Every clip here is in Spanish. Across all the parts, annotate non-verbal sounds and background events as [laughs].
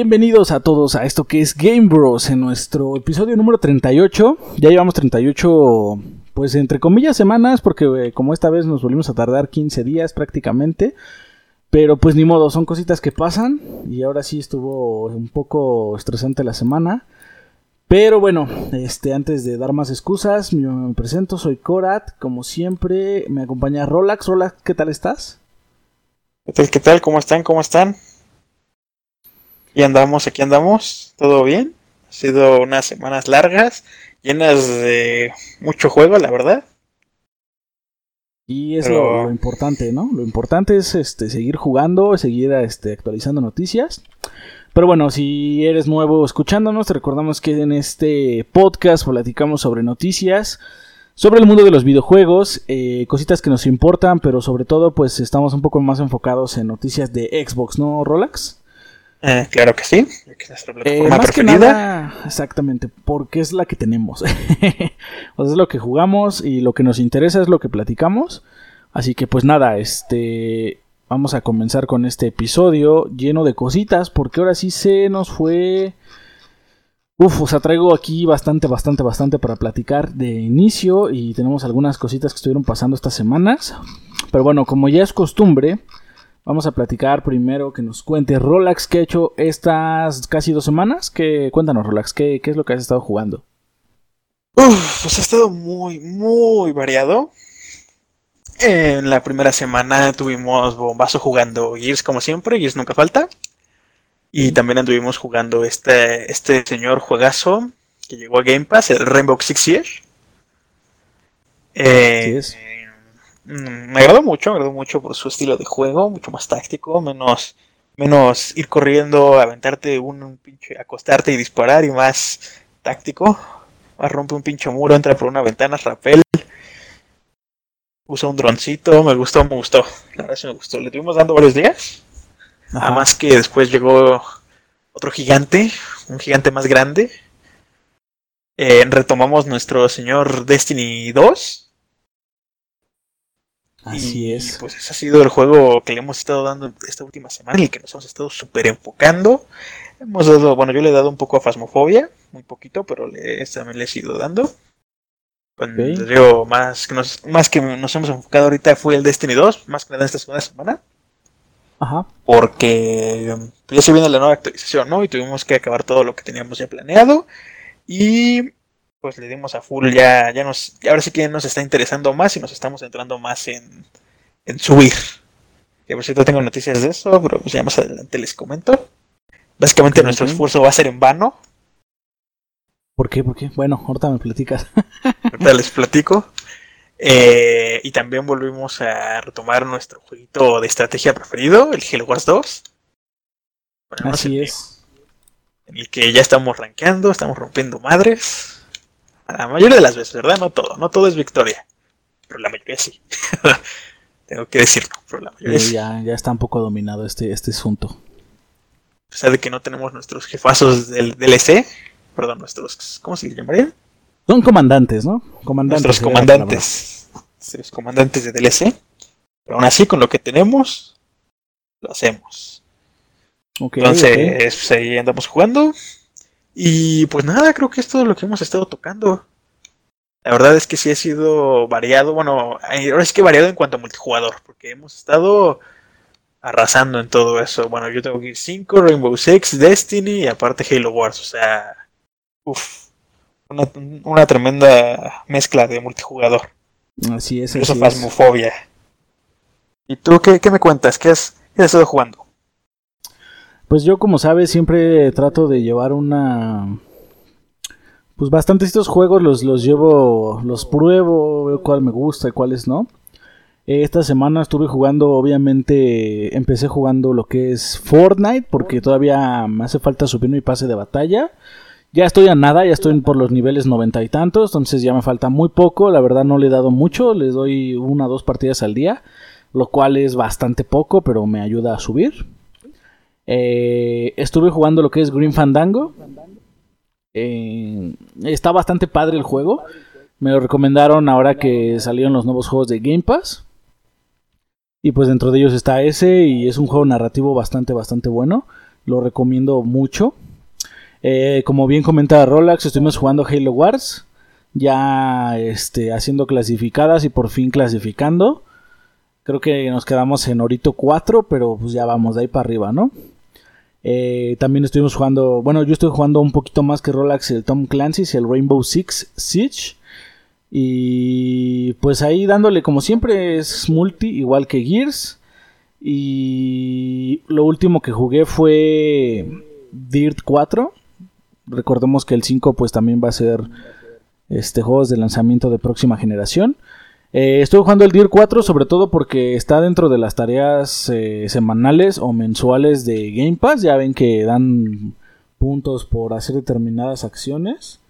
Bienvenidos a todos a esto que es Game Bros en nuestro episodio número 38. Ya llevamos 38, pues entre comillas, semanas, porque eh, como esta vez nos volvimos a tardar 15 días prácticamente. Pero pues ni modo, son cositas que pasan. Y ahora sí estuvo un poco estresante la semana. Pero bueno, este, antes de dar más excusas, me presento, soy Korat. Como siempre, me acompaña Rolax. Rolax, ¿qué tal estás? ¿Qué tal? ¿Qué tal? ¿Cómo están? ¿Cómo están? Y andamos, aquí andamos, todo bien. Ha sido unas semanas largas, llenas de mucho juego, la verdad. Y es lo, importante, ¿no? Lo importante es este, seguir jugando, seguir este, actualizando noticias. Pero bueno, si eres nuevo escuchándonos, te recordamos que en este podcast platicamos sobre noticias, sobre el mundo de los videojuegos, eh, cositas que nos importan, pero sobre todo pues estamos un poco más enfocados en noticias de Xbox, ¿no, Rolex? Eh, claro que sí. Eh, más que nada, exactamente, porque es la que tenemos. [laughs] o sea, es lo que jugamos y lo que nos interesa es lo que platicamos. Así que pues nada, este vamos a comenzar con este episodio lleno de cositas, porque ahora sí se nos fue Uf, o sea, traigo aquí bastante, bastante, bastante para platicar de inicio y tenemos algunas cositas que estuvieron pasando estas semanas. Pero bueno, como ya es costumbre, Vamos a platicar primero que nos cuente Rolax que ha hecho estas casi dos semanas. Que, cuéntanos, Rolax, ¿qué, es lo que has estado jugando? Uf, pues ha estado muy, muy variado. En la primera semana tuvimos bombazo jugando Gears como siempre, Gears nunca falta. Y también anduvimos jugando este, este señor juegazo que llegó a Game Pass, el Rainbow Six Siege. Eh, es. Mm, me agradó mucho, me agradó mucho por su estilo de juego, mucho más táctico, menos, menos ir corriendo, aventarte un, pinche, acostarte y disparar y más táctico. Más rompe un pinche muro, entra por una ventana, rapel. Usa un droncito, me gustó, me gustó. La verdad sí me gustó. Le estuvimos dando varios días. Nada más que después llegó otro gigante, un gigante más grande. Eh, retomamos nuestro señor Destiny 2 Así es. Pues ese ha sido el juego que le hemos estado dando esta última semana, en el que nos hemos estado súper enfocando. Hemos dado, bueno, yo le he dado un poco a Fasmofobia, muy poquito, pero le, también le he ido dando. Yo, más que, nos, más que nos hemos enfocado ahorita fue el Destiny 2, más que nada esta segunda semana. Ajá. Porque pues, ya se viene la nueva actualización, ¿no? Y tuvimos que acabar todo lo que teníamos ya planeado. Y pues le dimos a full, ya, ya nos, ahora sí que nos está interesando más y nos estamos entrando más en, en subir. Que por cierto tengo noticias de eso, pero pues ya más adelante les comento. Básicamente nuestro esfuerzo va a ser en vano. ¿Por qué? ¿Por qué? Bueno, ahorita me platicas. [laughs] ahorita les platico. Eh, y también volvimos a retomar nuestro jueguito de estrategia preferido, el Halo Wars 2. Así es. En el que ya estamos rankeando, estamos rompiendo madres. La mayoría de las veces, ¿verdad? No todo, no todo es victoria. Pero la mayoría sí. [laughs] Tengo que decirlo, pero la mayoría sí. Ya, ya está un poco dominado este, este asunto. A pesar de que no tenemos nuestros jefazos del DLC, perdón, nuestros, ¿cómo se llamaría? Son comandantes, ¿no? Comandantes. Nuestros comandantes. Los comandantes de DLC. Pero aún así, con lo que tenemos, lo hacemos. Entonces, pues, ahí andamos jugando. Y pues nada, creo que es todo lo que hemos estado tocando. La verdad es que sí ha sido variado, bueno, ahora es que variado en cuanto a multijugador, porque hemos estado arrasando en todo eso. Bueno, yo tengo Gear 5, Rainbow Six, Destiny y aparte Halo Wars, o sea, uff, una, tremenda mezcla de multijugador. Así es, Eso fasmofobia. ¿Y tú qué, qué me cuentas? ¿Qué has, qué has estado jugando? Pues yo, como sabes, siempre trato de llevar una. Pues bastante estos juegos los, los llevo, los pruebo, veo cuál me gusta y cuáles no. Esta semana estuve jugando, obviamente, empecé jugando lo que es Fortnite, porque todavía me hace falta subir mi pase de batalla. Ya estoy a nada, ya estoy por los niveles noventa y tantos, entonces ya me falta muy poco, la verdad no le he dado mucho, le doy una o dos partidas al día, lo cual es bastante poco, pero me ayuda a subir. Eh, estuve jugando lo que es Green Fandango. Eh, está bastante padre el juego. Me lo recomendaron ahora que salieron los nuevos juegos de Game Pass. Y pues dentro de ellos está ese y es un juego narrativo bastante, bastante bueno. lo recomiendo mucho. Eh, como bien comentaba Rolax, estuvimos jugando Halo Wars, ya este, haciendo clasificadas y por fin clasificando. Creo que nos quedamos en Orito 4, pero pues ya vamos de ahí para arriba, ¿no? Eh, también estuvimos jugando, bueno, yo estoy jugando un poquito más que Rolax el Tom Clancy's, el Rainbow Six Siege. Y pues ahí dándole como siempre es multi, igual que Gears. Y lo último que jugué fue Dirt 4. Recordemos que el 5 pues también va a ser este juegos de lanzamiento de próxima generación. Eh, estoy jugando el Dirt 4 sobre todo porque está dentro de las tareas eh, semanales o mensuales de Game Pass. Ya ven que dan puntos por hacer determinadas acciones.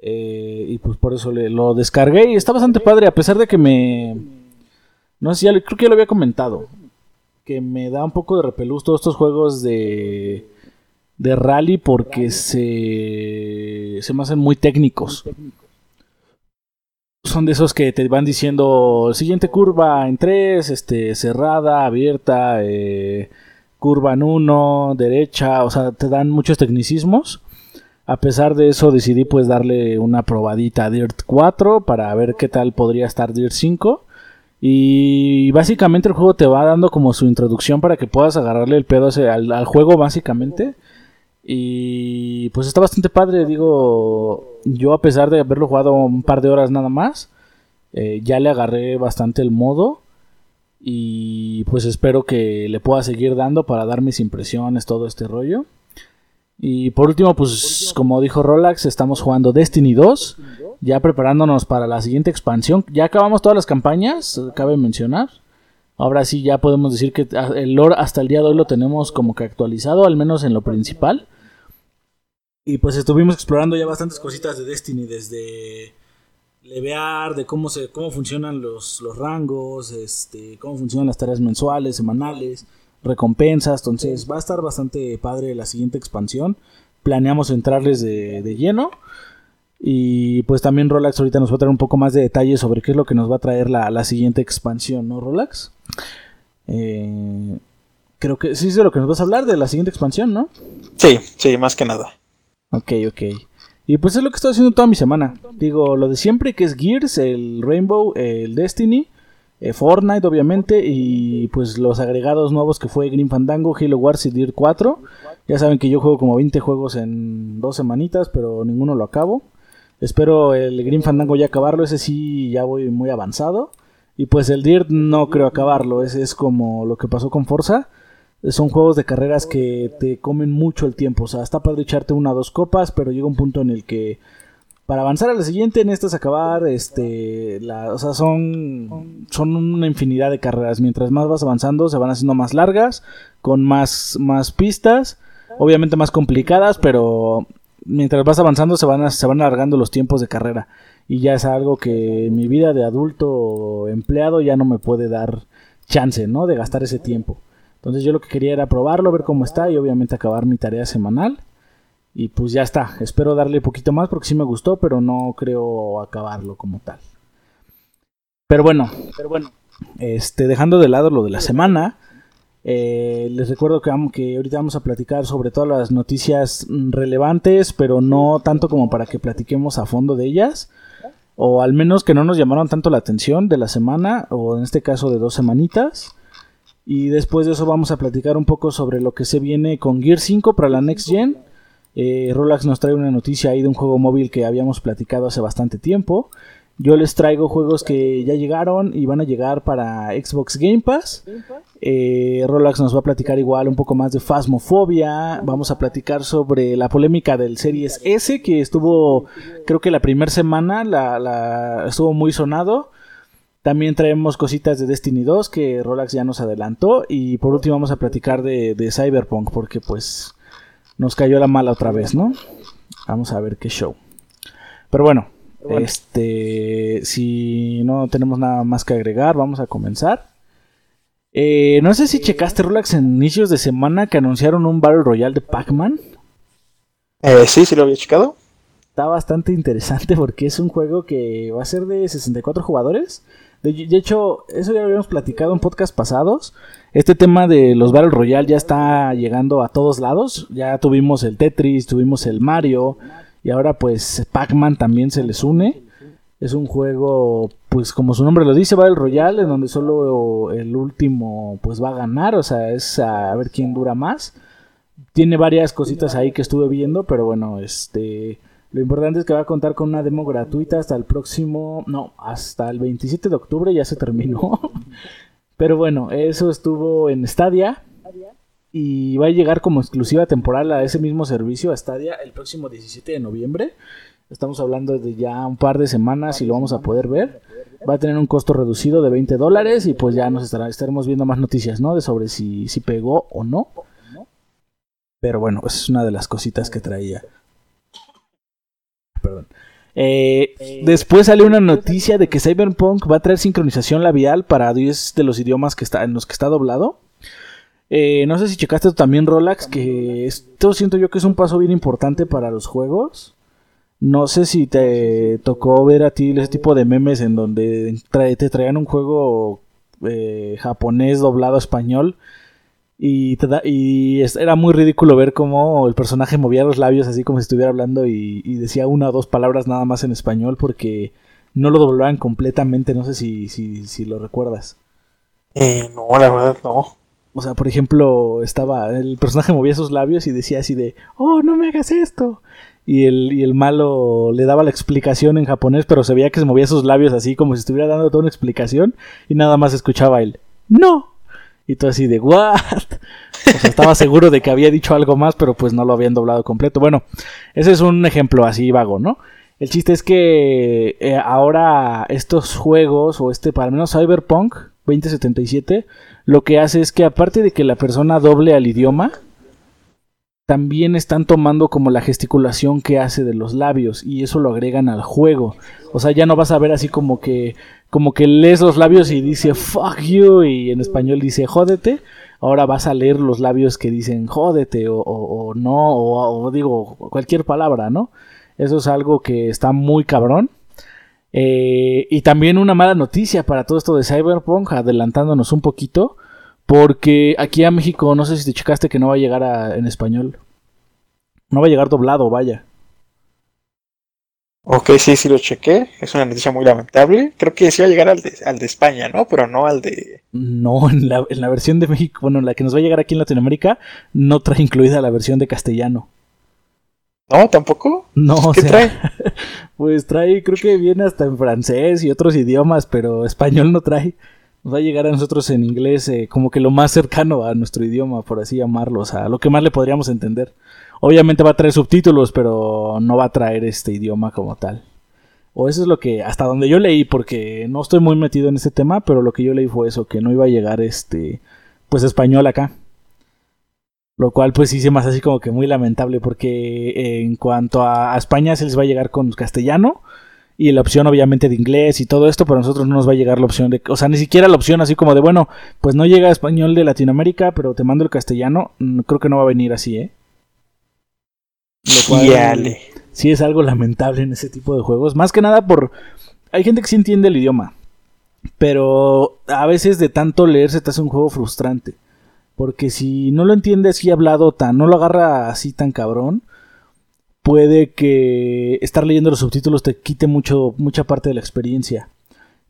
Eh, y pues por eso lo descargué y está bastante padre a pesar de que me... No sé, ya, creo que ya lo había comentado. Que me da un poco de repelús todos estos juegos de de rally porque se, se me hacen muy técnicos. Son de esos que te van diciendo siguiente curva en 3, este, cerrada, abierta, eh, curva en 1, derecha, o sea, te dan muchos tecnicismos. A pesar de eso decidí pues darle una probadita a Dirt 4 para ver qué tal podría estar Dirt 5. Y básicamente el juego te va dando como su introducción para que puedas agarrarle el pedo al, al juego básicamente. Y pues está bastante padre, digo, yo a pesar de haberlo jugado un par de horas nada más, eh, ya le agarré bastante el modo y pues espero que le pueda seguir dando para dar mis impresiones, todo este rollo. Y por último, pues como dijo Rolax, estamos jugando Destiny 2, ya preparándonos para la siguiente expansión. Ya acabamos todas las campañas, cabe mencionar. Ahora sí ya podemos decir que el lore hasta el día de hoy lo tenemos como que actualizado, al menos en lo principal. Y pues estuvimos explorando ya bastantes cositas de Destiny, desde levear, de cómo se, cómo funcionan los, los rangos, este, cómo funcionan las tareas mensuales, semanales, recompensas. Entonces va a estar bastante padre la siguiente expansión. Planeamos entrarles de, de lleno. Y pues también Rolax ahorita nos va a traer un poco más de detalles sobre qué es lo que nos va a traer la, la siguiente expansión, ¿no, Rolax? Eh, creo que sí es de lo que nos vas a hablar de la siguiente expansión, ¿no? Sí, sí, más que nada. Ok, ok. Y pues es lo que estoy haciendo toda mi semana. Digo, lo de siempre que es Gears, el Rainbow, el Destiny, eh, Fortnite obviamente y pues los agregados nuevos que fue Green Fandango, Halo Wars y Dirt 4. Ya saben que yo juego como 20 juegos en dos semanitas, pero ninguno lo acabo. Espero el Green Fandango ya acabarlo, ese sí ya voy muy avanzado. Y pues el Dirt no creo acabarlo, ese es como lo que pasó con Forza son juegos de carreras que te comen mucho el tiempo. O sea, está padre echarte una o dos copas, pero llega un punto en el que para avanzar a la siguiente necesitas acabar, este, la, o sea, son, son una infinidad de carreras. Mientras más vas avanzando, se van haciendo más largas, con más, más pistas, obviamente más complicadas, pero mientras vas avanzando se van, se van alargando los tiempos de carrera. Y ya es algo que mi vida de adulto empleado ya no me puede dar chance, ¿no? De gastar ese tiempo. Entonces yo lo que quería era probarlo, ver cómo está y obviamente acabar mi tarea semanal. Y pues ya está. Espero darle poquito más porque sí me gustó, pero no creo acabarlo como tal. Pero bueno, pero bueno. Este, dejando de lado lo de la semana, eh, les recuerdo que, que ahorita vamos a platicar sobre todas las noticias relevantes, pero no tanto como para que platiquemos a fondo de ellas. O al menos que no nos llamaron tanto la atención de la semana, o en este caso de dos semanitas. Y después de eso vamos a platicar un poco sobre lo que se viene con Gear 5 para la Next Gen. Eh, Rolax nos trae una noticia ahí de un juego móvil que habíamos platicado hace bastante tiempo. Yo les traigo juegos que ya llegaron y van a llegar para Xbox Game Pass. Eh, Rolax nos va a platicar igual un poco más de Phasmophobia. Vamos a platicar sobre la polémica del Series S que estuvo, creo que la primera semana la, estuvo muy sonado. También traemos cositas de Destiny 2 que Rolax ya nos adelantó. Y por último vamos a platicar de, Cyberpunk porque pues nos cayó la mala otra vez, ¿no? Vamos a ver qué show. Pero bueno, este, si no tenemos nada más que agregar, vamos a comenzar. Eh, no sé si checaste Rolax en inicios de semana que anunciaron un Battle Royale de Pac-Man. Eh, sí, sí lo había checado. Está bastante interesante porque es un juego que va a ser de 64 jugadores De, hecho, eso ya lo habíamos platicado en podcast pasados. Este tema de los Battle Royale ya está llegando a todos lados. Ya tuvimos el Tetris, tuvimos el Mario y ahora pues Pac-Man también se les une. Es un juego, pues como su nombre lo dice, Battle Royale, en donde solo el último pues va a ganar, o sea, es a ver quién dura más. Tiene varias cositas ahí que estuve viendo, pero bueno, este lo importante es que va a contar con una demo gratuita hasta el próximo, no, hasta el 27 de octubre ya se terminó. [laughs] Pero bueno, eso estuvo en Stadia y va a llegar como exclusiva temporal a ese mismo servicio a Stadia el próximo 17 de noviembre. Estamos hablando de ya un par de semanas y lo vamos a poder ver. Va a tener un costo reducido de 20 dólares y pues ya nos estará, estaremos viendo más noticias, ¿no? De sobre si, si pegó o no. Pero bueno, es una de las cositas que traía. Eh, después sale una noticia de que Cyberpunk va a traer sincronización labial para 10 de los idiomas que está, en los que está doblado. Eh, no sé si checaste también, Rolax, que esto siento yo que es un paso bien importante para los juegos. No sé si te tocó ver a ti ese tipo de memes en donde te traían un juego eh, japonés doblado español y, y era muy ridículo ver cómo el personaje movía los labios así como si estuviera hablando y, decía una o dos palabras nada más en español porque no lo doblaban completamente. No sé si, si, si lo recuerdas. Eh, no, la verdad no. O sea, por ejemplo, estaba. El personaje movía sus labios y decía así de. ¡Oh, no me hagas esto! Y el, y el malo le daba la explicación en japonés, pero se veía que se movía sus labios así como si estuviera dando toda una explicación y nada más escuchaba él. ¡No! Y todo así de, ¿what? O estaba seguro de que había dicho algo más, pero pues no lo habían doblado completo. Bueno, ese es un ejemplo así vago, ¿no? El chiste es que eh, ahora estos juegos, o este, para menos Cyberpunk 2077, lo que hace es que aparte de que la persona doble al idioma, también están tomando como la gesticulación que hace de los labios y eso lo agregan al juego. O sea, ya no vas a ver así como que como que lees los labios y dice fuck you y en español dice jódete. Ahora vas a leer los labios que dicen jódete o, no o, digo cualquier palabra, ¿no? Eso es algo que está muy cabrón. Eh, y también una mala noticia para todo esto de Cyberpunk, adelantándonos un poquito. Porque aquí a México, no sé si te checaste que no va a llegar en español. No va a llegar doblado, vaya. Ok, sí, sí lo chequé. Es una noticia muy lamentable. Creo que sí va a llegar al de, al de España, ¿no? Pero no al de... No, en la, en la versión de México, bueno, la que nos va a llegar aquí en Latinoamérica, no trae incluida la versión de castellano. ¿No? ¿Tampoco? No, ¿Qué trae? [laughs] pues trae, creo que viene hasta en francés y otros idiomas, pero español no trae va a llegar a nosotros en inglés eh, como que lo más cercano a nuestro idioma, por así llamarlo, o sea, lo que más le podríamos entender. Obviamente va a traer subtítulos, pero no va a traer este idioma como tal. O eso es lo que, hasta donde yo leí, porque no estoy muy metido en ese tema, pero lo que yo leí fue eso, que no iba a llegar este, pues español acá. Lo cual pues sí se hace así como que muy lamentable, porque en cuanto a España se les va a llegar con castellano, y la opción obviamente de inglés y todo esto, pero a nosotros no nos va a llegar la opción de, o sea, ni siquiera la opción así como de, bueno, pues no llega español de Latinoamérica, pero te mando el castellano, mm, creo que no va a venir así, ¿eh? Lo cual sí es algo lamentable en ese tipo de juegos, más que nada por hay gente que sí entiende el idioma, pero a veces de tanto leer se te hace un juego frustrante, porque si no lo entiendes y hablado tan, no lo agarra así tan cabrón, puede que estar leyendo los subtítulos te quite mucho, mucha parte de la experiencia.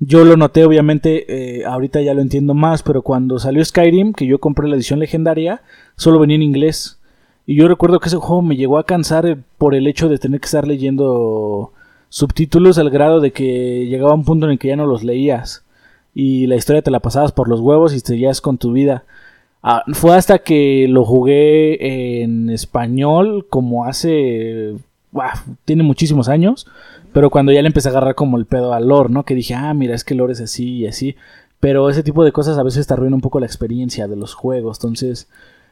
Yo lo noté, obviamente, eh, ahorita ya lo entiendo más, pero cuando salió Skyrim, que yo compré la edición legendaria, solo venía en inglés. Y yo recuerdo que ese juego me llegó a cansar eh, por el hecho de tener que estar leyendo subtítulos al grado de que llegaba un punto en el que ya no los leías. Y la historia te la pasabas por los huevos y seguías con tu vida. Ah, fue hasta que lo jugué en español, como hace. tiene muchísimos años. Pero cuando ya le empecé a agarrar como el pedo al lore, ¿no? Que dije, ah, mira, es que el lore es así y así. Pero ese tipo de cosas a veces te arruina un poco la experiencia de los juegos. Entonces,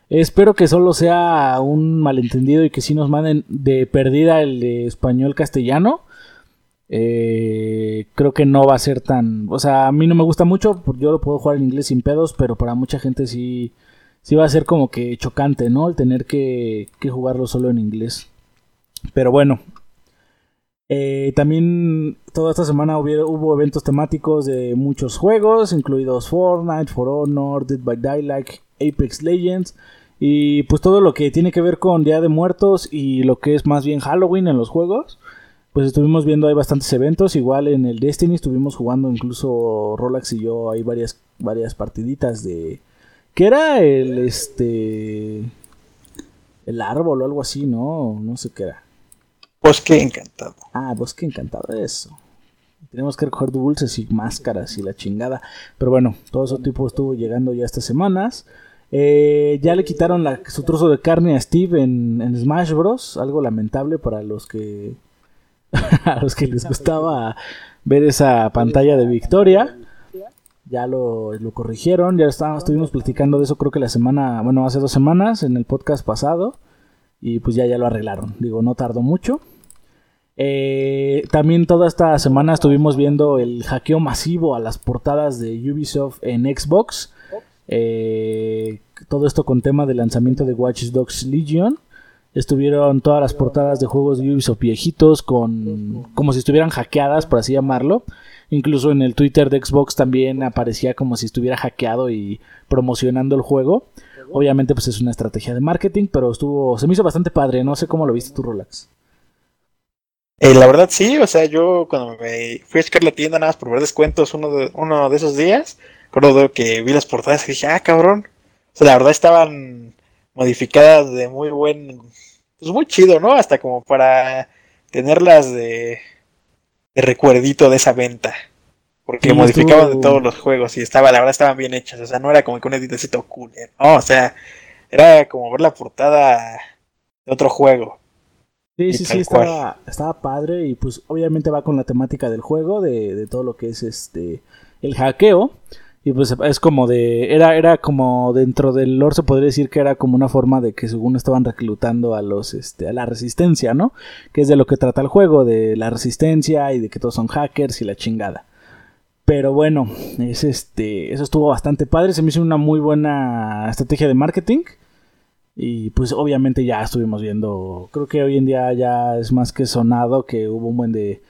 espero que solo sea un malentendido y que sí nos manden de perdida el de español castellano. Eh, creo que no va a ser tan. O sea, a mí no me gusta mucho, yo lo puedo jugar en inglés sin pedos, pero para mucha gente sí, sí va a ser como que chocante, ¿no? El tener que, jugarlo solo en inglés. Pero bueno. Eh, también toda esta semana hubo, eventos temáticos de muchos juegos, incluidos Fortnite, For Honor, Dead by Daylight, Apex Legends y pues todo lo que tiene que ver con Día de Muertos y lo que es más bien Halloween en los juegos. Pues estuvimos viendo hay bastantes eventos, igual en el Destiny estuvimos jugando incluso Rolex y yo hay varias varias partiditas de ¿qué era el este el árbol o algo así, no, no sé qué era. Bosque encantado. Ah, bosque encantado, eso. Tenemos que recoger dulces y máscaras y la chingada. Pero bueno, todo ese tipo estuvo llegando ya estas semanas. Eh, ya le quitaron la, su trozo de carne a Steve en, Smash Bros. Algo lamentable para los que [laughs] a los que les gustaba ver esa pantalla de victoria. Ya lo, lo corrigieron, ya estábamos, estuvimos platicando de eso creo que la semana, bueno, hace dos semanas en el podcast pasado. Y pues ya, ya lo arreglaron. Digo, no tardó mucho. Eh, también toda esta semana estuvimos viendo el hackeo masivo a las portadas de Ubisoft en Xbox. Eh, todo esto con tema del lanzamiento de Watch Dogs Legion. Estuvieron todas las portadas de juegos de Ubisoft viejitos con como si estuvieran hackeadas, por así llamarlo. Incluso en el Twitter de Xbox también aparecía como si estuviera hackeado y promocionando el juego. Obviamente pues es una estrategia de marketing, pero estuvo se me hizo bastante padre, no sé cómo lo viste tú, Rolex. Eh, la verdad sí, o sea, yo cuando me fui a checar la tienda nada más por ver descuentos uno de, uno de esos días, recuerdo que vi las portadas y dije, ah, cabrón. O sea, la verdad estaban modificadas de muy buen, pues muy chido, ¿no? Hasta como para tenerlas de, de recuerdito de esa venta. Porque modificaban de todos los juegos y estaba, la verdad estaban bien hechas. O sea, no era como que un editecito cool, ¿eh? no, o sea, era como ver la portada de otro juego. Sí, sí, sí, estaba, estaba, padre y pues obviamente va con la temática del juego, de, de, todo lo que es este el hackeo. Y pues es como de, era, era como dentro del lore se podría decir que era como una forma de que según estaban reclutando a los, este, a la resistencia, ¿no? Que es de lo que trata el juego, de la resistencia y de que todos son hackers y la chingada. Pero bueno, es este, eso estuvo bastante padre, se me hizo una muy buena estrategia de marketing. Y pues obviamente ya estuvimos viendo, creo que hoy en día ya es más que sonado que hubo un buen de,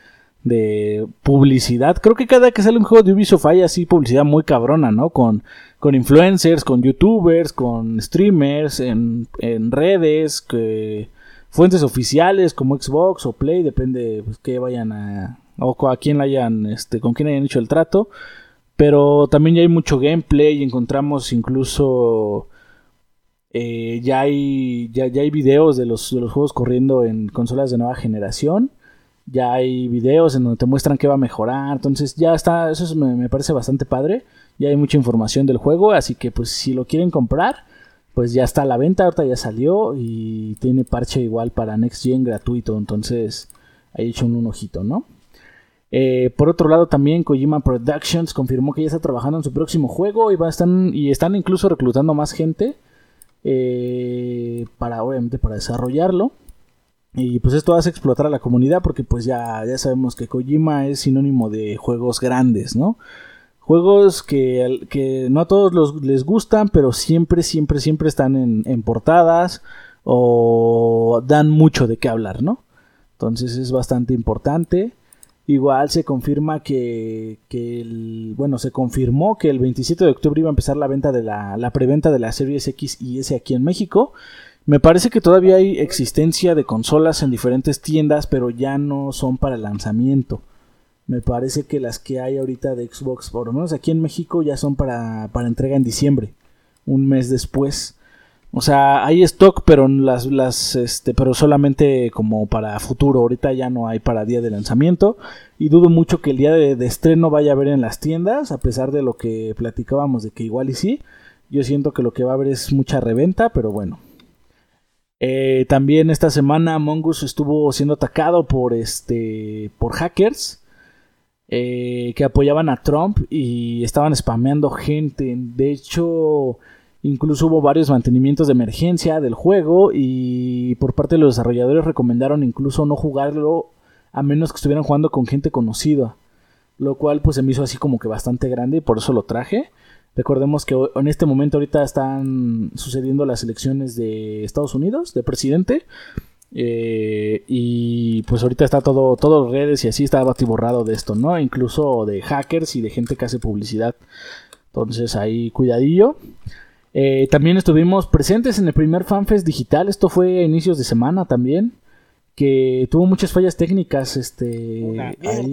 de publicidad. Creo que cada que sale un juego de Ubisoft hay así publicidad muy cabrona, ¿no? Con, con influencers, con youtubers, con streamers, en, en redes, fuentes oficiales como Xbox o Play, depende pues, que vayan a... o a quién hayan, este, con quién hayan hecho el trato. Pero también ya hay mucho gameplay, y encontramos incluso eh, ya, hay, ya, hay videos de los, de los juegos corriendo en consolas de nueva generación. Ya hay videos en donde te muestran qué va a mejorar. Entonces ya está, eso me, parece bastante padre. Ya hay mucha información del juego. Así que pues si lo quieren comprar, pues ya está a la venta. Ahorita ya salió y tiene parche igual para Next Gen gratuito. Entonces ahí hecho un, ojito, ¿no? Eh, por otro lado, también Kojima Productions confirmó que ya está trabajando en su próximo juego y, va a estar, y están incluso reclutando más gente eh, para obviamente para desarrollarlo. Y pues esto hace explotar a la comunidad porque pues ya, ya sabemos que Kojima es sinónimo de juegos grandes, ¿no? Juegos que, que no a todos los, les gustan, pero siempre, siempre, siempre están en, en portadas o dan mucho de qué hablar, ¿no? Entonces es bastante importante. Igual se confirma que, el, bueno, se confirmó que el 27 de octubre iba a empezar la venta de la, la preventa de la Series X y S aquí en México. Me parece que todavía hay existencia de consolas en diferentes tiendas, pero ya no son para lanzamiento. Me parece que las que hay ahorita de Xbox, por lo menos aquí en México, ya son para, para entrega en diciembre, un mes después. O sea, hay stock, pero las, las, este, pero solamente como para futuro. Ahorita ya no hay para día de lanzamiento. Y dudo mucho que el día de, estreno vaya a haber en las tiendas, a pesar de lo que platicábamos de que igual y sí. Yo siento que lo que va a haber es mucha reventa, pero bueno. Eh, también esta semana Mongus estuvo siendo atacado por este, por hackers. Eh, que apoyaban a Trump y estaban spameando gente. De hecho, Incluso hubo varios mantenimientos de emergencia del juego y por parte de los desarrolladores recomendaron incluso no jugarlo a menos que estuvieran jugando con gente conocida. Lo cual pues se me hizo así como que bastante grande y por eso lo traje. Recordemos que en este momento ahorita están sucediendo las elecciones de Estados Unidos, de presidente. Eh, y pues ahorita está todo, todo redes y así está batiborrado de esto, ¿no? Incluso de hackers y de gente que hace publicidad. Entonces ahí cuidadillo. Eh, también estuvimos presentes en el primer FanFest digital. Esto fue a inicios de semana también. Que tuvo muchas fallas técnicas. Este, ahí,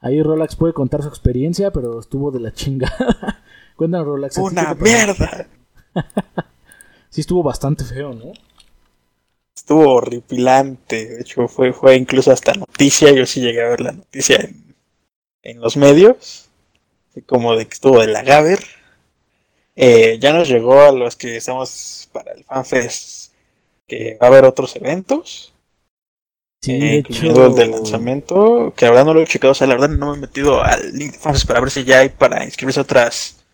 ahí, Rolex puede contar su experiencia, pero estuvo de la chinga. [laughs] Cuéntanos, Rolex. ¡Una mierda! [laughs] sí, estuvo bastante feo, ¿no? Estuvo horripilante. De hecho, fue, fue incluso hasta noticia. Yo sí llegué a ver la noticia en, en los medios. Como de que estuvo de la Gaber eh, ya nos llegó a los que estamos para el FanFest que va a haber otros eventos. Sí, eh, el de lanzamiento, que ahora no lo he checado, o sea, la verdad no me he metido al link de FanFest para ver si ya hay para inscribirse otras.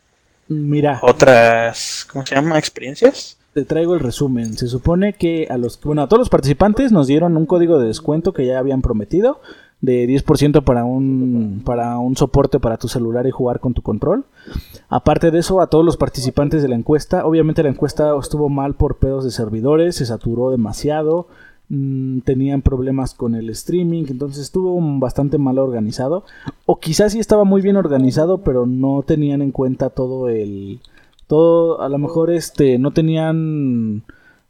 Mira. Otras, ¿cómo se llama? Experiencias. Te traigo el resumen. Se supone que a los, bueno, a todos los participantes nos dieron un código de descuento que ya habían prometido de 10% para un, para un soporte para tu celular y jugar con tu control. Aparte de eso, a todos los participantes de la encuesta, obviamente la encuesta estuvo mal por pedos de servidores, se saturó demasiado, mm, tenían problemas con el streaming, entonces estuvo bastante mal organizado. O quizás sí estaba muy bien organizado, pero no tenían en cuenta todo el... Todo, a lo mejor este, no tenían...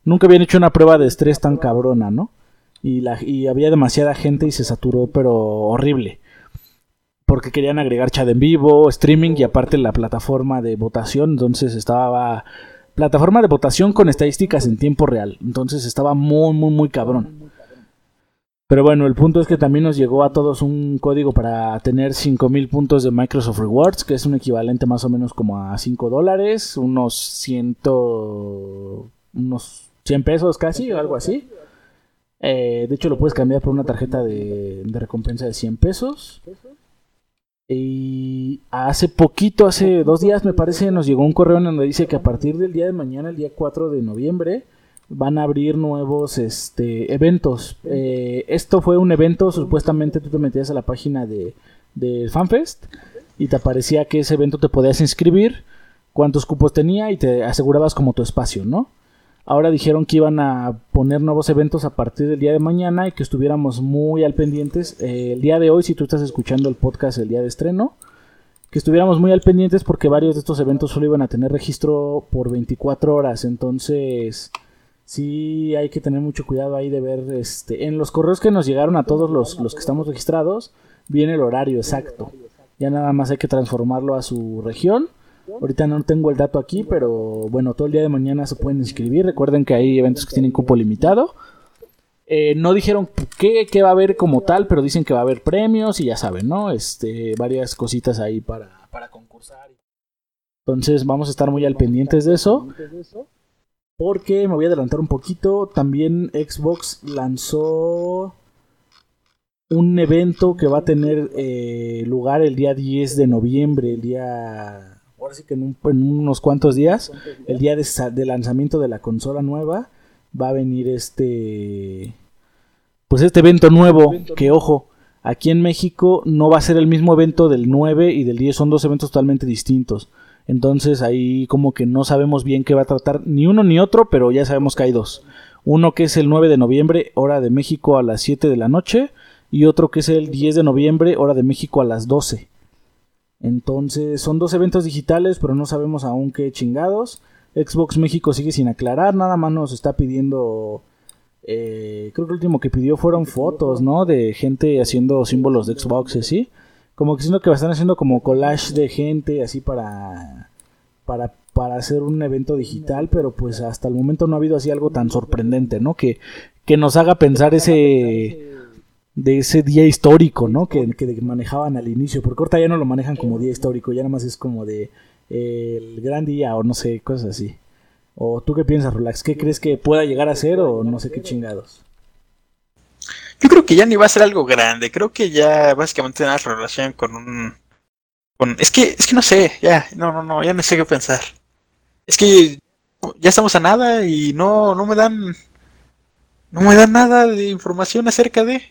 Nunca habían hecho una prueba de estrés tan cabrona, ¿no? y, la, y había demasiada gente y se saturó, pero horrible. Porque querían agregar chat en vivo, streaming y aparte la plataforma de votación. Entonces estaba plataforma de votación con estadísticas en tiempo real. Entonces estaba muy, muy, muy cabrón. Pero bueno, el punto es que también nos llegó a todos un código para tener 5000 puntos de Microsoft Rewards, que es un equivalente más o menos como a 5 dólares, unos 100, unos 100 pesos casi, o algo así. Eh, de hecho, lo puedes cambiar por una tarjeta de, recompensa de 100 pesos. Y hace poquito, hace dos días me parece, nos llegó un correo en donde dice que a partir del día de mañana, el día 4 de noviembre, van a abrir nuevos este, eventos. Eh, esto fue un evento, supuestamente tú te metías a la página de, de FanFest y te aparecía que ese evento te podías inscribir, cuántos cupos tenía y te asegurabas como tu espacio, ¿no? Ahora dijeron que iban a poner nuevos eventos a partir del día de mañana y que estuviéramos muy al pendientes. Eh, el día de hoy, si tú estás escuchando el podcast el día de estreno, que estuviéramos muy al pendientes porque varios de estos eventos solo iban a tener registro por 24 horas. Entonces, sí hay que tener mucho cuidado ahí de ver, este, en los correos que nos llegaron a todos los, los que estamos registrados, viene el horario exacto. Ya nada más hay que transformarlo a su región Ahorita no tengo el dato aquí, pero bueno, todo el día de mañana se pueden inscribir. Recuerden que hay eventos que tienen cupo limitado. Eh, no dijeron qué, va a haber como tal, pero dicen que va a haber premios y ya saben, ¿no? Este, varias cositas ahí para, para concursar. Entonces vamos a estar muy al pendientes de eso. Porque me voy a adelantar un poquito. También Xbox lanzó un evento que va a tener eh, lugar el día 10 de noviembre, el día ahora sí que en, unos cuantos días, el día de, lanzamiento de la consola nueva, va a venir este, pues este evento nuevo, que ojo, aquí en México no va a ser el mismo evento del 9 y del 10, son dos eventos totalmente distintos. Entonces ahí como que no sabemos bien qué va a tratar ni uno ni otro, pero ya sabemos que hay dos. Uno que es el 9 de noviembre, hora de México a las 7 de la noche, y otro que es el 10 de noviembre, hora de México a las 12. Entonces son dos eventos digitales, pero no sabemos aún qué chingados. Xbox México sigue sin aclarar, nada más nos está pidiendo... Eh, creo que el último que pidió fueron fotos, ¿no? De gente haciendo símbolos de Xbox, ¿sí? Como que siento que están haciendo como collage de gente así para, para, para hacer un evento digital, pero pues hasta el momento no ha habido así algo tan sorprendente, ¿no? Que, que nos haga pensar ese de ese día histórico, ¿no? Que, manejaban al inicio, porque ahorita ya no lo manejan como día histórico, ya nada más es como de el gran día o no sé, cosas así. ¿O tú qué piensas, Relax? ¿Qué crees que pueda llegar a ser o no sé qué chingados? Yo creo que ya ni va a ser algo grande, creo que ya básicamente una relación con un... Con... Es que, es que no sé, ya, no, no, no, ya no sé qué pensar. Es que ya estamos a nada y no, no me dan... No me dan nada de información acerca de...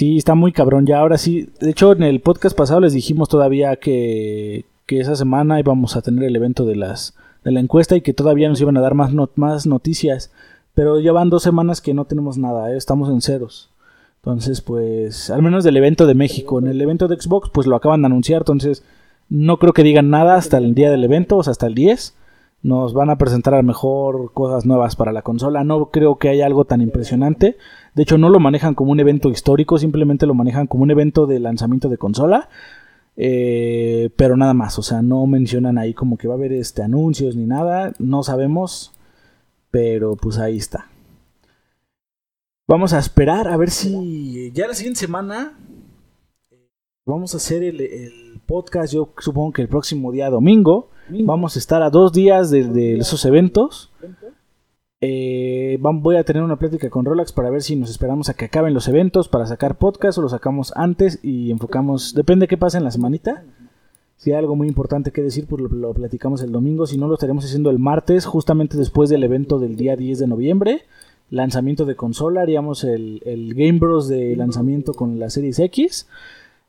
Sí, está muy cabrón. Ya ahora sí. De hecho, en el podcast pasado les dijimos todavía que, que esa semana íbamos a tener el evento de las de la encuesta y que todavía nos iban a dar más, más noticias. Pero ya van dos semanas que no tenemos nada, ¿eh? estamos en ceros. Entonces, pues, al menos del evento de México. En el evento de Xbox, pues lo acaban de anunciar, entonces no creo que digan nada hasta el día del evento, o sea, hasta el 10. Nos van a presentar a lo mejor cosas nuevas para la consola. No creo que haya algo tan impresionante. De hecho, no lo manejan como un evento histórico, simplemente lo manejan como un evento de lanzamiento de consola. Eh, pero nada más, o sea, no mencionan ahí como que va a haber este anuncios ni nada. No sabemos, pero pues ahí está. Vamos a esperar a ver si ya la siguiente semana vamos a hacer el, podcast. Yo supongo que el próximo día domingo vamos a estar a dos días de, esos eventos. Eh, voy a tener una plática con Rolex para ver si nos esperamos a que acaben los eventos para sacar podcast o lo sacamos antes y enfocamos. Depende de qué pasa en la semanita. Si hay algo muy importante que decir, pues lo, lo, platicamos el domingo. Si no, lo estaremos haciendo el martes, justamente después del evento del día 10 de noviembre lanzamiento de consola, haríamos el, Game Bros de lanzamiento con la Series X.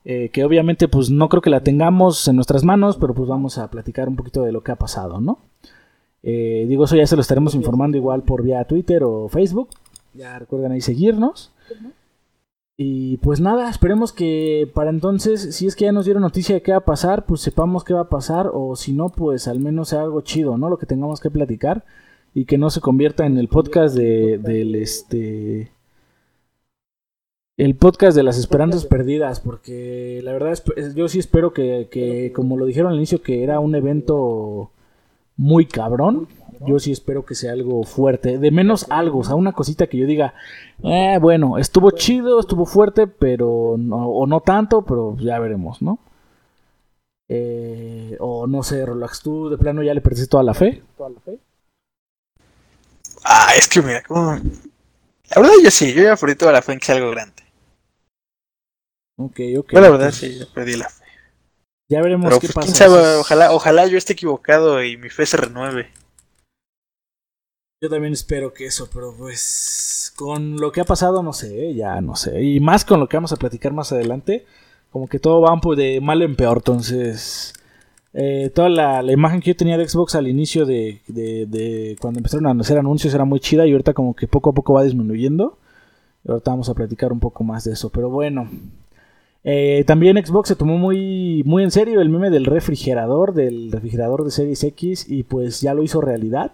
Eh, que obviamente pues no creo que la tengamos en nuestras manos, pero pues vamos a platicar un poquito de lo que ha pasado, ¿no? Eh, digo, eso ya se lo estaremos informando igual por vía Twitter o Facebook. Ya recuerden ahí seguirnos. Y pues nada, esperemos que para entonces, si es que ya nos dieron noticia de qué va a pasar, pues sepamos qué va a pasar, o si no, pues al menos sea algo chido, ¿no? Lo que tengamos que platicar y que no se convierta en el podcast de, del este el podcast de las esperanzas perdidas porque la verdad es, yo sí espero que, que, como lo dijeron al inicio que era un evento muy cabrón yo sí espero que sea algo fuerte de menos algo o sea una cosita que yo diga eh, bueno estuvo chido estuvo fuerte pero no, o no tanto pero ya veremos no eh, o no sé Relax tú de plano ya le perdiste toda la fe toda la fe Ah, es que mira, como. La verdad, yo sí, yo ya perdí toda la fe en que sea algo grande. Ok, ok. Pero la verdad, sí, ya perdí la fe. Ya veremos Pero, qué pues, pasa. ojalá, ojalá yo esté equivocado y mi fe se renueve. Yo también espero que eso, pero pues con lo que ha pasado, no sé, ya no sé. Y más con lo que vamos a platicar más adelante, como que todo va de mal en peor, entonces eh, toda la, imagen que yo tenía de Xbox al inicio de, cuando empezaron a hacer anuncios era muy chida y ahorita como que poco a poco va disminuyendo. Y ahorita vamos a platicar un poco más de eso, pero bueno. Eh, también Xbox se tomó muy, muy en serio el meme del refrigerador, del refrigerador de Series X y pues ya lo hizo realidad.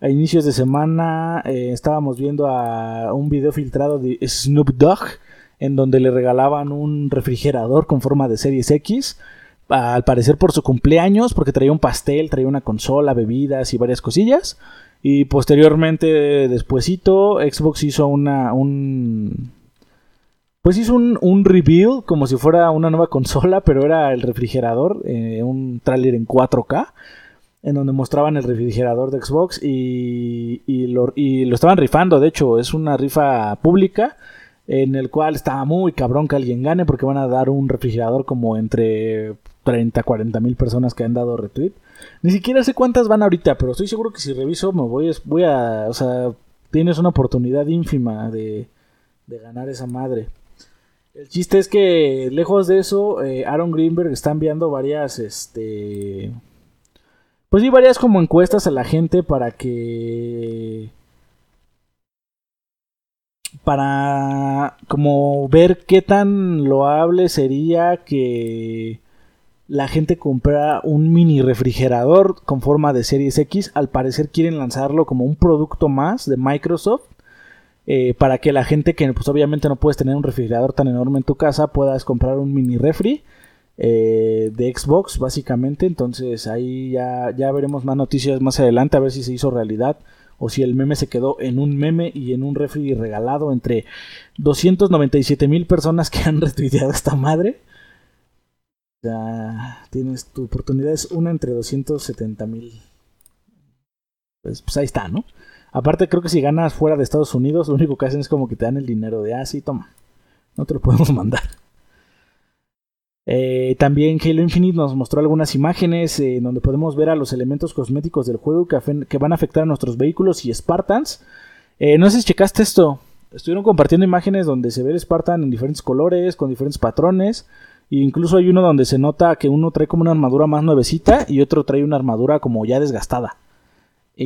A inicios de semana eh, estábamos viendo a un video filtrado de Snoop Dogg en donde le regalaban un refrigerador con forma de Series X al parecer por su cumpleaños, porque traía un pastel, traía una consola, bebidas y varias cosillas. Y posteriormente, despuesito, Xbox hizo una, un... Pues hizo un, un reveal como si fuera una nueva [laughs] consola, pero era el refrigerador, eh, un tráiler en 4K, en donde mostraban el refrigerador de Xbox y, y, lo, y lo estaban rifando, de hecho, es una rifa pública en el cual estaba muy cabrón que alguien gane porque van a dar un refrigerador como entre 30, 40 mil personas que han dado retweet. Ni siquiera sé cuántas van ahorita, pero estoy seguro que si reviso me voy, voy a... O sea, tienes una oportunidad ínfima de, de ganar esa madre. El chiste es que, lejos de eso, eh, Aaron Greenberg está enviando varias, este... Pues sí, varias como encuestas a la gente para que... Para como ver qué tan loable sería que la gente compra un mini refrigerador con forma de Series X. Al parecer quieren lanzarlo como un producto más de Microsoft. Eh, para que la gente que pues obviamente no puedes tener un refrigerador tan enorme en tu casa puedas comprar un mini refri eh, de Xbox básicamente entonces ahí ya, ya veremos más noticias más adelante a ver si se hizo realidad o si el meme se quedó en un meme y en un refri regalado entre 297 mil personas que [laughs] han retuiteado esta madre ya tienes tu oportunidad, es una entre 270 mil. Pues, pues, ahí está, ¿no? Aparte, creo que si ganas fuera de Estados Unidos, lo único que hacen es como que te dan el dinero de, ah, sí, toma, no te lo podemos [laughs] mandar. Eh, también Halo Infinite nos mostró algunas imágenes eh, donde podemos ver a los elementos cosméticos del juego que, van a afectar a nuestros vehículos y Spartans. Eh, no sé si checaste esto. Estuvieron compartiendo imágenes donde se ve Spartan en diferentes colores, con diferentes patrones incluso hay uno donde se nota que uno trae como una armadura más nuevecita y otro trae una armadura como ya desgastada.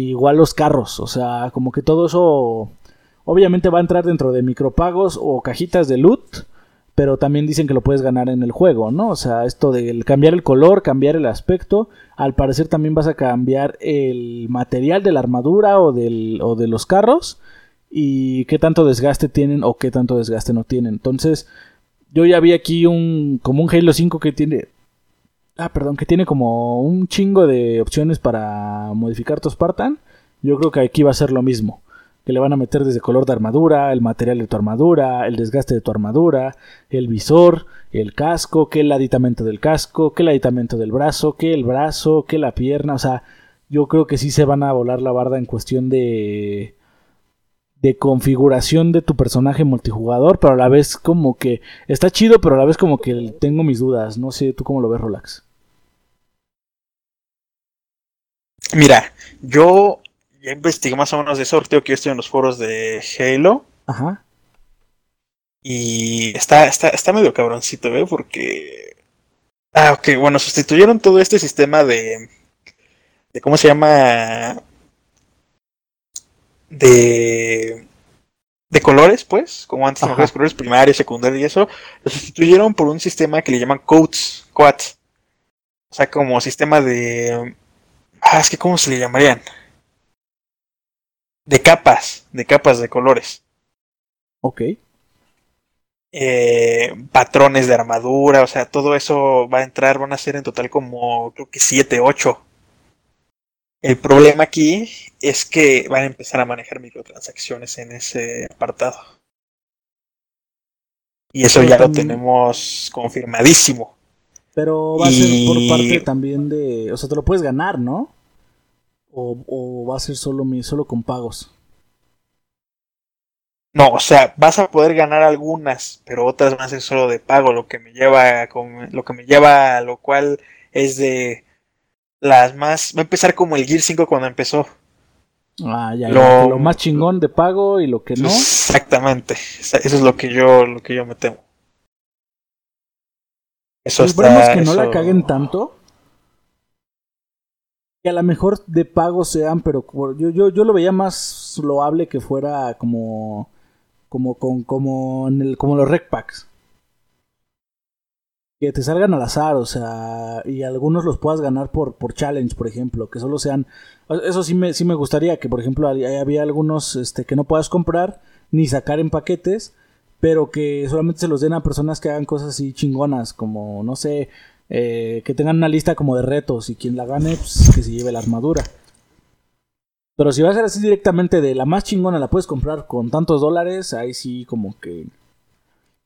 Igual los carros, o sea, como que todo eso obviamente va a entrar dentro de micropagos o cajitas de loot, pero también dicen que lo puedes ganar en el juego, ¿no? O sea, esto de cambiar el color, cambiar el aspecto, al parecer también vas a cambiar el material de la armadura o, del, o de los carros y qué tanto desgaste tienen o qué tanto desgaste no tienen. Entonces, yo ya vi aquí un como un Halo 5 que tiene Ah, perdón, que tiene como un chingo de opciones para modificar tu Spartan. Yo creo que aquí va a ser lo mismo. Que le van a meter desde color de armadura, el material de tu armadura, el desgaste de tu armadura, el visor, el casco, que el aditamento del casco, que el aditamento del brazo, que el brazo, que la pierna. O sea, yo creo que sí se van a volar la barda en cuestión de de configuración de tu personaje multijugador, pero a la vez como que está chido, pero a la vez como que tengo mis dudas. No sé, ¿tú cómo lo ves, Rolax? Mira, yo ya investigué más o menos de eso, que yo estoy en los foros de Halo. Ajá. Y está, está, está medio cabroncito, ¿eh? Porque... Ah, ok, bueno, sustituyeron todo este sistema de... de ¿Cómo se llama? de, de colores, pues, como antes los colores primarios, secundarios y eso, lo sustituyeron por un sistema que le llaman codes, quads. O sea, como sistema de... Ah, es que ¿cómo se le llamarían? De capas, de capas de colores. Ok. Eh, patrones de armadura, o sea, todo eso va a entrar, van a ser en total como, creo que 7, 8 el problema aquí es que van a empezar a manejar microtransacciones en ese apartado. Y eso ya lo tenemos confirmadísimo. Pero va a ser por parte también de. O sea, te lo puedes ganar, ¿no? O, va a ser solo, solo con pagos. No, o sea, vas a poder ganar algunas, pero otras van a ser solo de pago, lo que me lleva, lo que me lleva a lo cual es de las más. Va a empezar como el Gear 5 cuando empezó. Ah, ya, lo, lo más chingón de pago y lo que no. Exactamente. Eso es lo que yo, lo que yo me temo. Eso Esperemos que no la caguen tanto. Que a lo mejor de pago sean, pero yo, yo, yo lo veía más loable que fuera como. como con, como en el, como los rec packs que te salgan al azar, o sea, y algunos los puedas ganar por, por challenge, por ejemplo, que solo sean, eso sí me, sí me gustaría, que por ejemplo había algunos este, que no puedas comprar ni sacar en paquetes, pero que solamente se los den a personas que hagan cosas así chingonas, como, no sé, eh, que tengan una lista como de retos y quien la gane, pues que se lleve la armadura. Pero si va a ser así directamente de la más chingona la puedes comprar con tantos dólares, ahí sí como que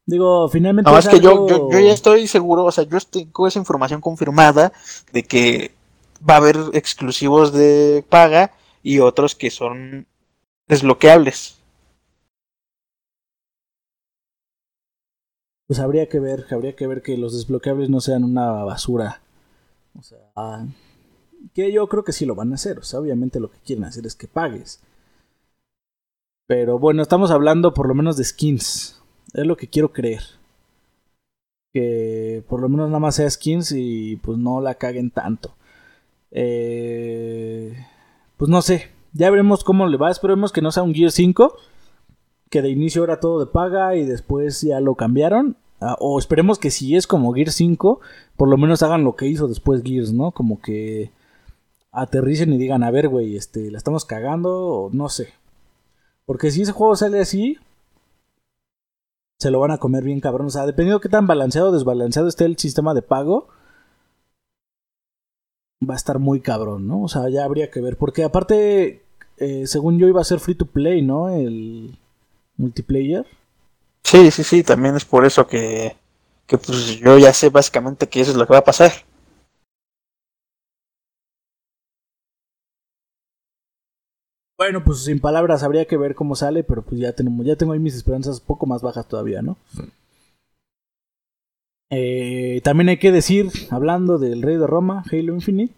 Digo, finalmente. No, es, que yo, yo, ya estoy seguro, o sea, yo tengo esa información confirmada de que va a haber exclusivos de paga y otros que son desbloqueables. Pues habría que ver, habría que ver que los desbloqueables no sean una basura. O sea, que yo creo que sí lo van a hacer. O sea, obviamente lo que quieren hacer es que pagues. Pero bueno, estamos hablando por lo menos de skins. Es lo que quiero creer. Que por lo menos nada más sea skins y pues no la caguen tanto. Eh, pues no sé. Ya veremos cómo le va. Esperemos que no sea un Gear 5. Que de inicio era todo de paga y después ya lo cambiaron. Ah, o esperemos que si es como Gear 5, por lo menos hagan lo que hizo después Gears, ¿no? Como que aterricen y digan, a ver, güey, este, la estamos cagando, o no sé. Porque si ese juego sale así, se lo van a comer bien cabrón. O sea, dependiendo de qué tan balanceado o desbalanceado esté el sistema de pago, va a estar muy cabrón, ¿no? O sea, ya habría que ver. Porque aparte, eh, según yo, iba a ser free to play, ¿no? El multiplayer. Sí, sí, sí, también es por eso que, que pues yo ya sé básicamente que eso es lo que va a pasar. Bueno, pues sin palabras habría que ver cómo sale, pero pues ya tenemos, ya tengo ahí mis esperanzas un poco más bajas todavía, ¿no? Eh, también hay que decir, hablando del Rey de Roma, Halo Infinite,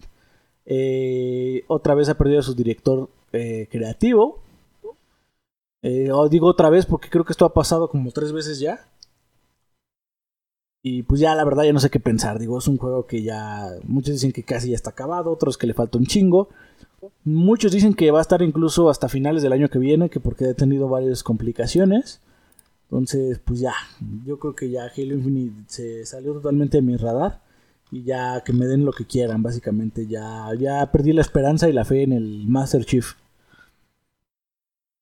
eh, otra vez ha perdido a su director eh, creativo. Os digo otra vez porque creo que esto ha pasado como tres veces ya. Y pues ya la verdad ya no sé qué pensar. Digo, es un juego que ya muchos dicen que casi ya está acabado, otros que le falta un chingo. Muchos dicen que va a estar incluso hasta finales del año que viene, que porque ha tenido varias complicaciones. Entonces, pues ya, yo creo que ya Halo Infinite se salió totalmente de mi radar. Y ya que me den lo que quieran, básicamente. Ya, ya perdí la esperanza y la fe en el Master Chief.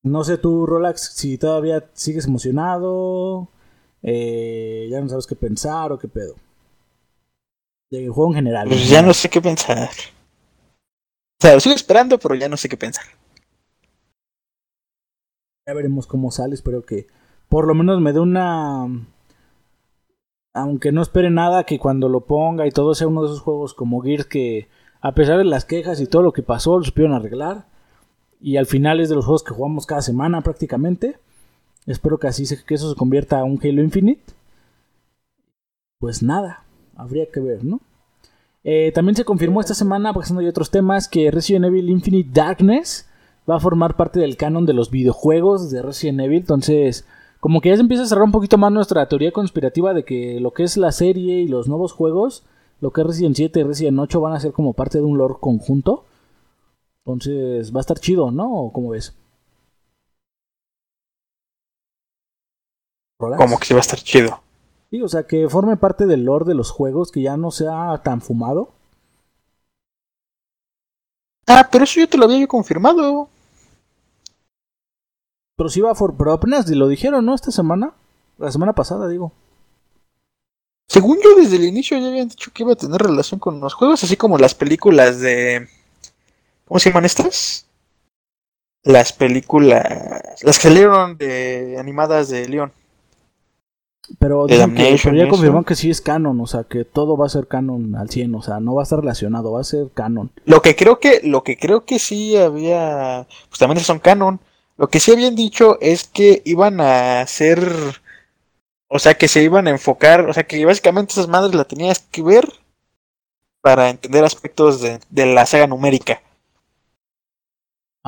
No sé tú, Rolax, si todavía sigues emocionado. Eh, ya no sabes qué pensar o qué pedo. Del juego en general. Pues ya no sé qué pensar. O sea, lo sigo esperando, pero ya no sé qué pensar. Ya veremos cómo sale. Espero que por lo menos me dé una. Aunque no espere nada, que cuando lo ponga y todo sea uno de esos juegos como Gears que, a pesar de las quejas y todo lo que pasó, lo supieron arreglar. Y al final es de los juegos que jugamos cada semana prácticamente. Espero que así se, que eso se convierta a un Halo Infinite. Pues nada, habría que ver, ¿no? Eh, también se confirmó esta semana, pasando hay otros temas, que Resident Evil Infinite Darkness va a formar parte del canon de los videojuegos de Resident Evil. Entonces, como que ya se empieza a cerrar un poquito más nuestra teoría conspirativa de que lo que es la serie y los nuevos juegos, lo que es Resident 7 y Resident 8 van a ser como parte de un lore conjunto. Entonces, va a estar chido, ¿no? ¿O ¿Cómo ves? Como que sí va a estar chido. Sí, o sea, que forme parte del lore de los juegos, que ya no sea tan fumado. Ah, pero eso yo te lo había confirmado. Pero sí va a for... Pero apenas lo dijeron, ¿no? Esta semana. La semana pasada, digo. Según yo, desde el inicio ya habían dicho que iba a tener relación con los juegos, así como las películas de. ¿Cómo se llaman estas? Las películas. Las que salieron de animadas de León. Pero, ya confirmaron que sí es canon, o sea, que todo va a ser canon al 100, o sea, no va a estar relacionado, va a ser canon. Lo que creo que, lo que creo que sí había, pues también son canon. Lo que sí habían dicho es que iban a hacer, o sea, que se iban a enfocar, o sea, que básicamente esas madres la tenías que ver para entender aspectos de, la saga numérica.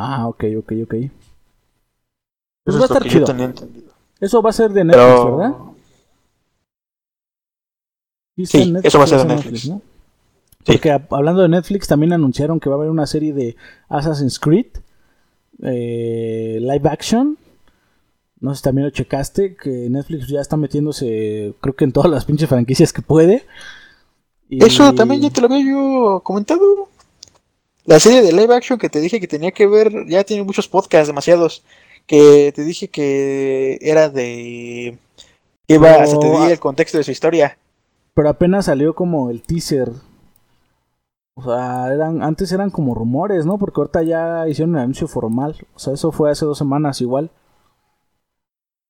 Ah, ok, ok, ok. Pues va a estar chido. Eso va a ser de Netflix, ¿verdad? Sí, eso va a ser de Netflix. Porque hablando de Netflix, también anunciaron que va a haber una serie de Assassin's Creed eh, live action. No sé si también lo checaste, que Netflix ya está metiéndose, creo que en todas las pinches franquicias que puede. Eso también ya te lo había yo comentado. La serie de live action que te dije que tenía que ver, ya tiene muchos podcasts, demasiados. Que te dije que era de. iba, a te di el contexto de su historia. Pero apenas salió como el teaser. O sea, eran, antes eran como rumores, ¿no? Porque ahorita ya hicieron un anuncio formal. O sea, eso fue hace dos semanas igual.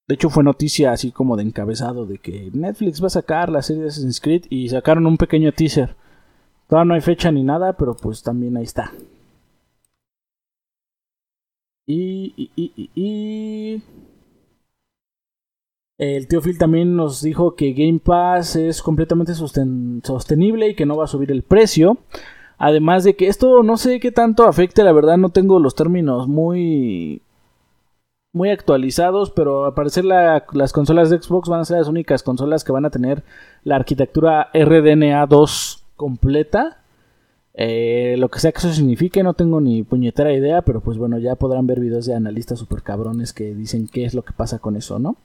De hecho, fue noticia así como de encabezado de que Netflix va a sacar la serie de Assassin's Creed y sacaron un pequeño teaser. Todavía no hay fecha ni nada, pero pues también ahí está. Y, y, y, y, el tío Phil también nos dijo que Game Pass es completamente sostenible y que no va a subir el precio. Además de que esto no sé qué tanto afecte, la verdad no tengo los términos muy muy actualizados, pero al parecer las consolas de Xbox van a ser las únicas consolas que van a tener la arquitectura RDNA 2 completa. Eh, lo que sea que eso signifique, no tengo ni puñetera idea, pero pues bueno, ya podrán ver videos de analistas super cabrones que dicen qué es lo que pasa con eso, ¿no?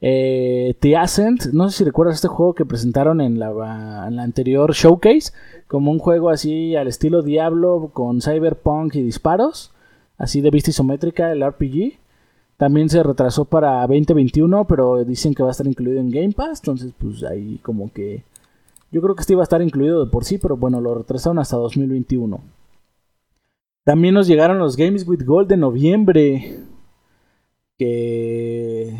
Eh, The Ascent, no sé si recuerdas este juego que presentaron en la, anterior showcase, como un juego así al estilo Diablo con cyberpunk y disparos, así de vista isométrica, el RPG. También se retrasó para 2021, pero dicen que va a estar incluido en Game Pass, entonces pues ahí como que... Yo creo que este iba a estar incluido de por sí, pero bueno, lo retrasaron hasta 2021. También nos llegaron los Games with Gold de noviembre. Que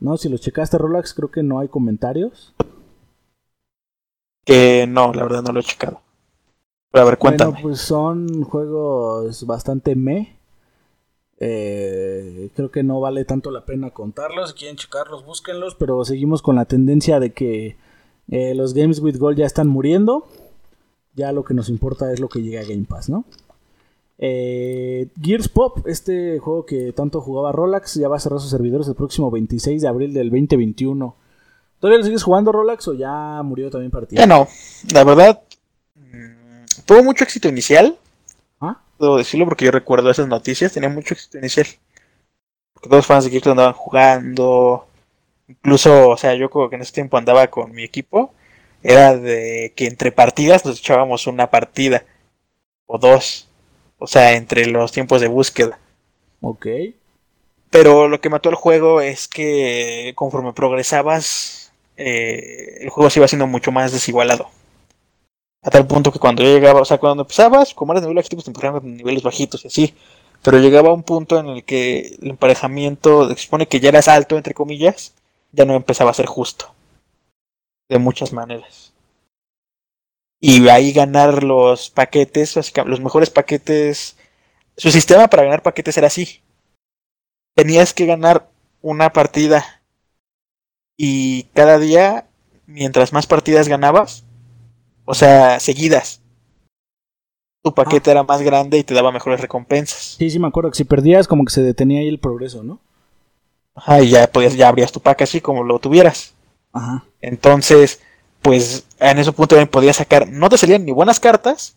no, si los checaste, Rolax, creo que no hay comentarios. Que no, la verdad no lo he checado. Pero a ver, cuéntame. Bueno, pues son juegos bastante me. Eh, creo que no vale tanto la pena contarlos. Si quieren checarlos, búsquenlos. Pero seguimos con la tendencia de que eh, los Games with Gold ya están muriendo. Ya lo que nos importa es lo que llega a Game Pass, ¿no? Eh, Gears Pop, este juego que tanto jugaba Rolax, ya va a cerrar sus servidores el próximo 26 de abril del 2021. ¿Todavía lo sigues jugando Rolax o ya murió también para ti? Ya no, la verdad, mm, tuvo mucho éxito inicial. ¿Ah? puedo decirlo porque yo recuerdo esas noticias, tenía mucho éxito inicial. Porque todos los fans de Gears andaban jugando. Incluso, o sea, yo creo que en ese tiempo andaba con mi equipo. Era de que entre partidas nos echábamos una partida. O dos. O sea, entre los tiempos de búsqueda. Ok. Pero lo que mató el juego es que conforme progresabas, eh, el juego se iba siendo mucho más desigualado. A tal punto que cuando yo llegaba, o sea, cuando empezabas, como eras nivel te empezaban en niveles bajitos y así. Pero llegaba un punto en el que el emparejamiento, se supone que ya eras alto, entre comillas, ya no empezaba a ser justo. De muchas maneras. Y ahí ganar los paquetes, los mejores paquetes. Su sistema para ganar paquetes era así. Tenías que ganar una partida. Y cada día, mientras más partidas ganabas, o sea, seguidas. Tu paquete era más grande y te daba mejores recompensas. Sí, sí, me acuerdo que si perdías, como que se detenía ahí el progreso, ¿no? Ajá, y ya podías, ya abrías tu pack así como lo tuvieras. Ajá. Entonces, pues en ese punto también podías sacar, no te salían ni buenas cartas,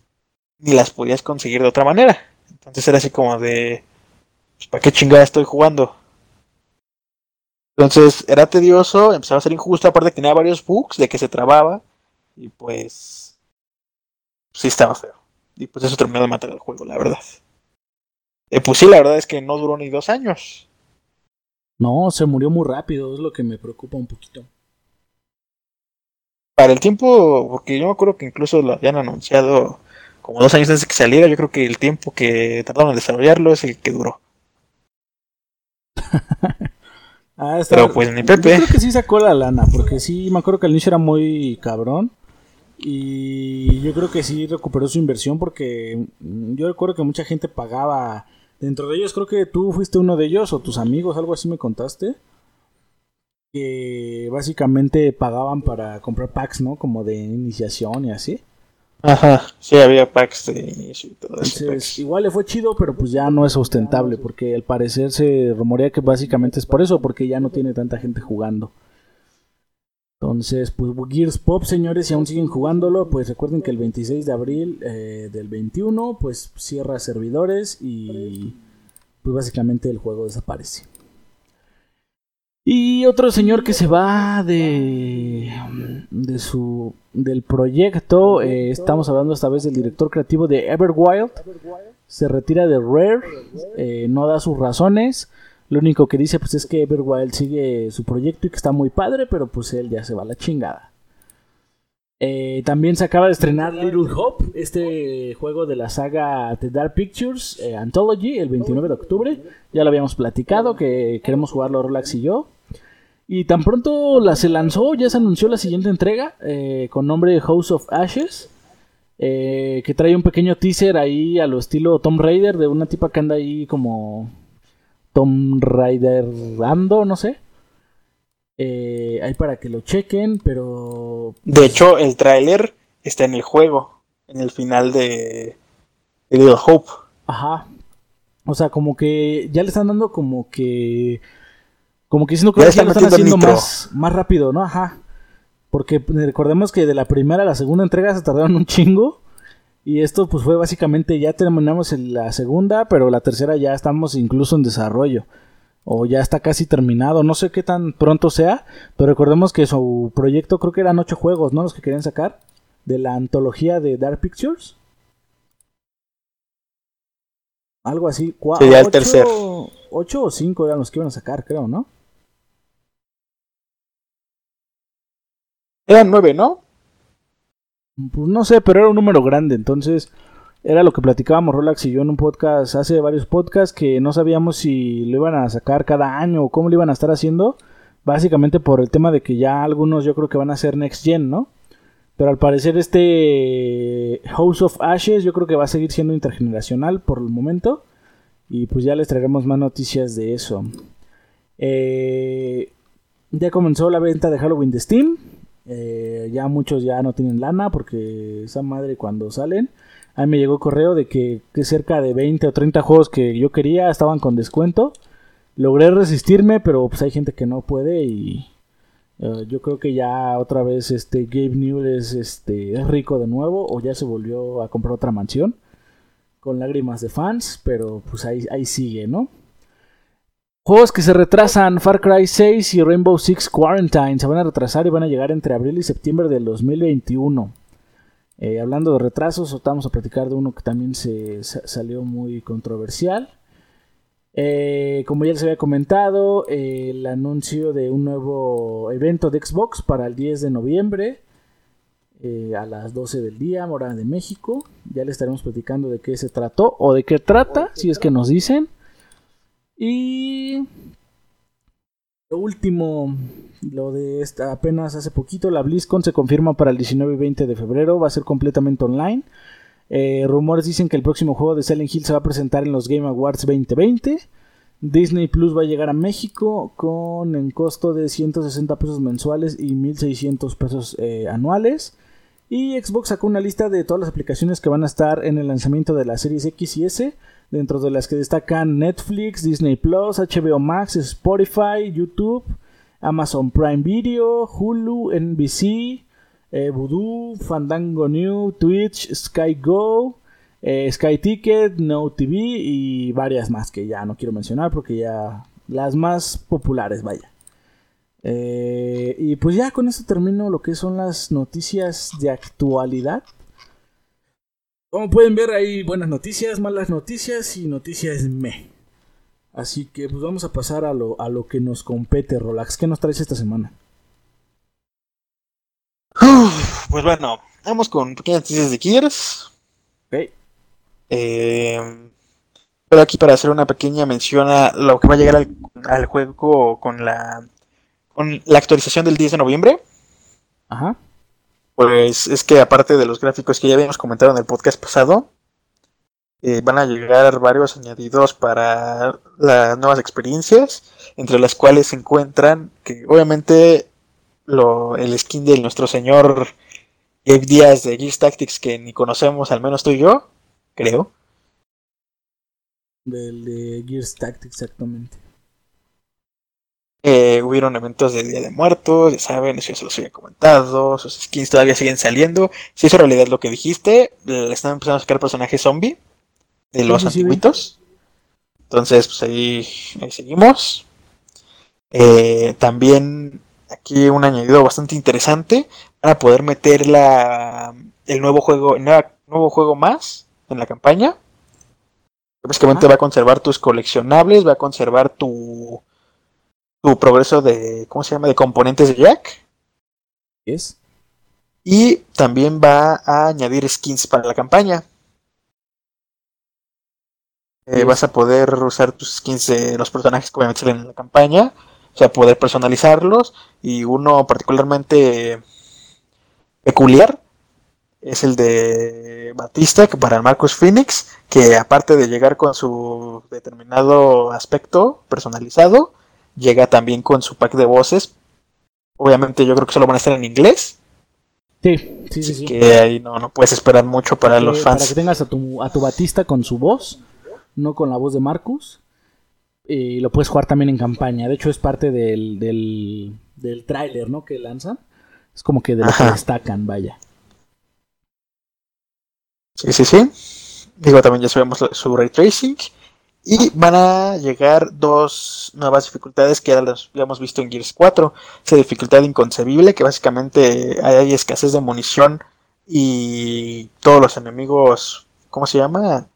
ni las podías conseguir de otra manera. Entonces era así como de, pues, ¿para qué chingada estoy jugando? Entonces era tedioso, empezaba a ser injusto, aparte que tenía varios bugs de que se trababa. Y pues. Sí, estaba feo. Y pues eso terminó de matar el juego, la verdad. Eh, pues sí, la verdad es que no duró ni dos años. No, se murió muy rápido, es lo que me preocupa un poquito. Para el tiempo, porque yo me acuerdo que incluso lo habían anunciado como dos años antes de que saliera, yo creo que el tiempo que tardaron en desarrollarlo es el que duró. [laughs] ah, Pero pues ni Pepe. Yo creo que sí sacó la lana, porque sí, me acuerdo que el inicio era muy cabrón. Y yo creo que sí recuperó su inversión porque yo recuerdo que mucha gente pagaba. Dentro de ellos creo que tú fuiste uno de ellos o tus amigos, algo así me contaste. Que básicamente pagaban para comprar packs, ¿no? Como de iniciación y así. Ajá, sí, había packs de inicio y todo eso. igual le fue chido, pero pues ya no es sustentable porque al parecer se rumorea que básicamente es por eso, porque ya no tiene tanta gente jugando. Entonces, pues Gears Pop, señores, si aún siguen jugándolo, pues recuerden que el 26 de abril eh, del 21, pues cierra servidores y pues básicamente el juego desaparece. Y otro señor que se va de, de su del proyecto, eh, estamos hablando esta vez del director creativo de Everwild, se retira de Rare, eh, no da sus razones. Lo único que dice pues es que Everwild sigue su proyecto y que está muy padre, pero pues él ya se va a la chingada. Eh, también se acaba de estrenar Little Hope, este juego de la saga The Dark Pictures eh, Anthology, el 29 de octubre. Ya lo habíamos platicado, que queremos jugarlo Relax y yo. Y tan pronto la se lanzó, ya se anunció la siguiente entrega, eh, con nombre House of Ashes. que trae un pequeño teaser ahí a lo estilo Tomb Raider de una tipa que anda ahí como Tom Raider Ando, no sé. Eh, hay para que lo chequen, pero... De hecho, el tráiler está en el juego, en el final de, Little Hope. Ajá. O sea, como que ya le están dando como que... Como que diciendo que ya, lo están haciendo más, más rápido, ¿no? Ajá. Porque recordemos que de la primera a la segunda entrega se tardaron un chingo. Y esto pues fue básicamente, ya terminamos en la segunda, pero la tercera ya estamos incluso en desarrollo. O ya está casi terminado, no sé qué tan pronto sea, pero recordemos que su proyecto creo que eran ocho juegos, ¿no? Los que querían sacar de la antología de Dark Pictures. Algo así. Sería el tercero. Ocho o cinco eran los que iban a sacar, creo, ¿no? Eran nueve, ¿no? Pues no sé, pero era un número grande, entonces era lo que platicábamos Rolax y yo en un podcast, hace varios podcasts, que no sabíamos si lo iban a sacar cada año o cómo lo iban a estar haciendo, básicamente por el tema de que ya algunos yo creo que van a ser Next Gen, ¿no? Pero al parecer este House of Ashes yo creo que va a seguir siendo intergeneracional por el momento. Y pues ya les traeremos más noticias de eso. Eh, ya comenzó la venta de Halloween de Steam. Eh, ya muchos ya no tienen lana porque esa madre cuando salen. A mí me llegó correo de que, cerca de 20 o 30 juegos que yo quería estaban con descuento. Logré resistirme, pero pues hay gente que no puede y eh, yo creo que ya otra vez este Gabe Newell es, este, es rico de nuevo o ya se volvió a comprar otra mansión. con lágrimas de fans, pero pues ahí, ahí sigue, ¿no? Juegos que se retrasan, Far Cry 6 y Rainbow Six Quarantine se van a retrasar y van a llegar entre abril y septiembre del 2021. Eh, hablando de retrasos, vamos a platicar de uno que también se, salió muy controversial. Eh, como ya les había comentado, el anuncio de un nuevo evento de Xbox para el 10 de noviembre eh, a las 12 del día, hora de México. Ya les estaremos platicando de qué se trató o de qué trata, si es que nos dicen. Y lo último, lo de esta, apenas hace poquito, la BlizzCon se confirma para el 19 y 20 de febrero, va a ser completamente online. Eh, rumores dicen que el próximo juego de Silent Hill se va a presentar en los Game Awards 2020. Disney Plus va a llegar a México con el costo de 160 pesos mensuales y 1600 pesos eh, anuales. Y Xbox sacó una lista de todas las aplicaciones que van a estar en el lanzamiento de la Series X y S, dentro de las que destacan Netflix, Disney Plus, HBO Max, Spotify, YouTube, Amazon Prime Video, Hulu, NBC, eh, Voodoo, Fandango New, Twitch, Sky Go, eh, Sky Ticket, No TV y varias más que ya no quiero mencionar porque ya las más populares, vaya. Eh, y pues ya con esto termino lo que son las noticias de actualidad. Como pueden ver, hay buenas noticias, malas noticias y noticias me. Así que pues vamos a pasar a lo, a lo que nos compete, Rolax. ¿Qué nos traes esta semana? pues bueno, vamos con pequeñas noticias de Gears. Ok. Eh, pero aquí para hacer una pequeña mención a lo que va a llegar al, al juego con la con la actualización del 10 de noviembre. Ajá. Pues es que aparte de los gráficos que ya habíamos comentado en el podcast pasado, eh, van a llegar varios añadidos para las nuevas experiencias, entre las cuales se encuentran que obviamente lo, el skin de nuestro señor Gabe Díaz de Gears Tactics que ni conocemos, al menos tú y yo, creo. Del de Gears Tactics, exactamente. Eh, hubieron eventos de Día de Muertos, ya saben, eso ya se los había comentado, sus skins todavía siguen saliendo. Si en realidad lo que dijiste, le están empezando a sacar personajes zombie de los antiguitos. Entonces, pues ahí, seguimos. Eh, también aquí un añadido bastante interesante para poder meter la, el nuevo juego, el nuevo juego más en la campaña. Básicamente va a conservar tus coleccionables, va a conservar tu tu progreso de, ¿cómo se llama? De componentes de Jack. Es. Y también va a añadir skins para la campaña. Eh, vas a poder usar tus skins de los personajes que obviamente salen en la campaña. O sea, poder personalizarlos. Y uno particularmente peculiar es el de Batista para Marcus Phoenix. Que aparte de llegar con su determinado aspecto personalizado, llega también con su pack de voces. Obviamente yo creo que solo van a estar en inglés. Sí, sí, sí. Que ahí no, no puedes esperar mucho para, los fans. Para que tengas a tu, a tu Batista con su voz, no con la voz de Marcus. Y lo puedes jugar también en campaña. De hecho, es parte del, del, del tráiler, ¿no? Que lanzan. Es como que de lo que destacan, vaya. Sí, sí, sí. Digo, también ya sabemos su ray tracing. Y van a llegar dos nuevas dificultades que ya las habíamos visto en Gears 4. Esa dificultad inconcebible, que básicamente hay escasez de munición y todos los enemigos, ¿cómo se llama?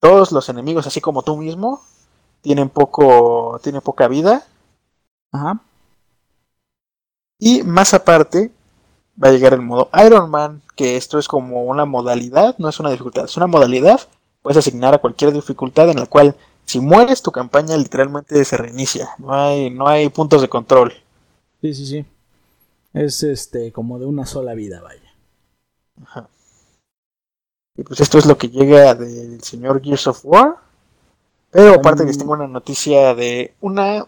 Todos los enemigos, así como tú mismo, tienen poco, tienen poca vida. Ajá. Y más aparte, va a llegar el modo Iron Man, que esto es como una modalidad, no es una dificultad, es una modalidad puedes asignar a cualquier dificultad en la cual si mueres tu campaña literalmente se reinicia. No hay, no hay puntos de control. Sí, sí, sí. Es este como de una sola vida, vaya. Ajá. Y pues esto es lo que llega del señor Gears of War. Pero aparte les tengo una noticia de una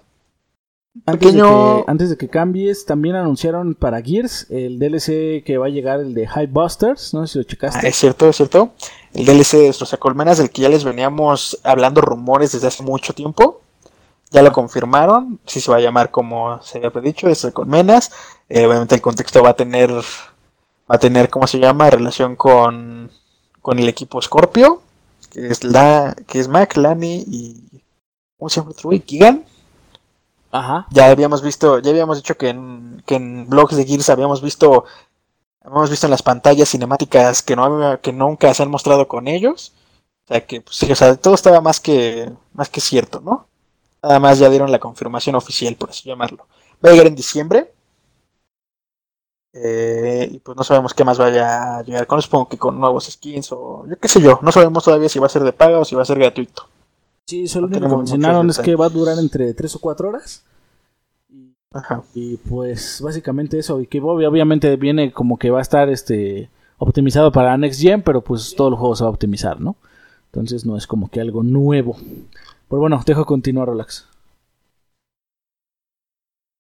antes, de que, antes de que cambies, también anunciaron para Gears el DLC que va a llegar, el de High Busters. No sé si lo checaste. Ah, es cierto, es cierto. El DLC de Destroza Colmenas, del que ya les veníamos hablando rumores desde hace mucho tiempo. Ya lo confirmaron. Si se va a llamar como se había predicho, Destroza Colmenas. Eh, obviamente el contexto va a tener, va a tener, ¿cómo se llama? Relación con, con el equipo Scorpio. que es la que es Mac, Lani y ¿cómo se llama otro güey? Gigan. Ajá. Ya habíamos visto, ya habíamos dicho que en, que en blogs de Gears habíamos visto habíamos visto en las pantallas cinemáticas que no que nunca se han mostrado con ellos. O sea que pues, todo estaba más que más que cierto, ¿no? Nada más ya dieron la confirmación oficial, por así llamarlo. Va a llegar en diciembre. Eh, y pues no sabemos qué más vaya a llegar con, supongo que con nuevos skins o yo qué sé yo. No sabemos todavía si va a ser de paga o si va a ser gratuito. Sí, solo lo que mencionaron es que va a durar entre 3 o 4 horas. Ajá. Y pues básicamente eso. Y que obviamente viene como que va a estar este optimizado para Next Gen, pero pues todo el juego se va a optimizar, ¿no? Entonces no es como que algo nuevo. Pero bueno, dejo continuar, Relax.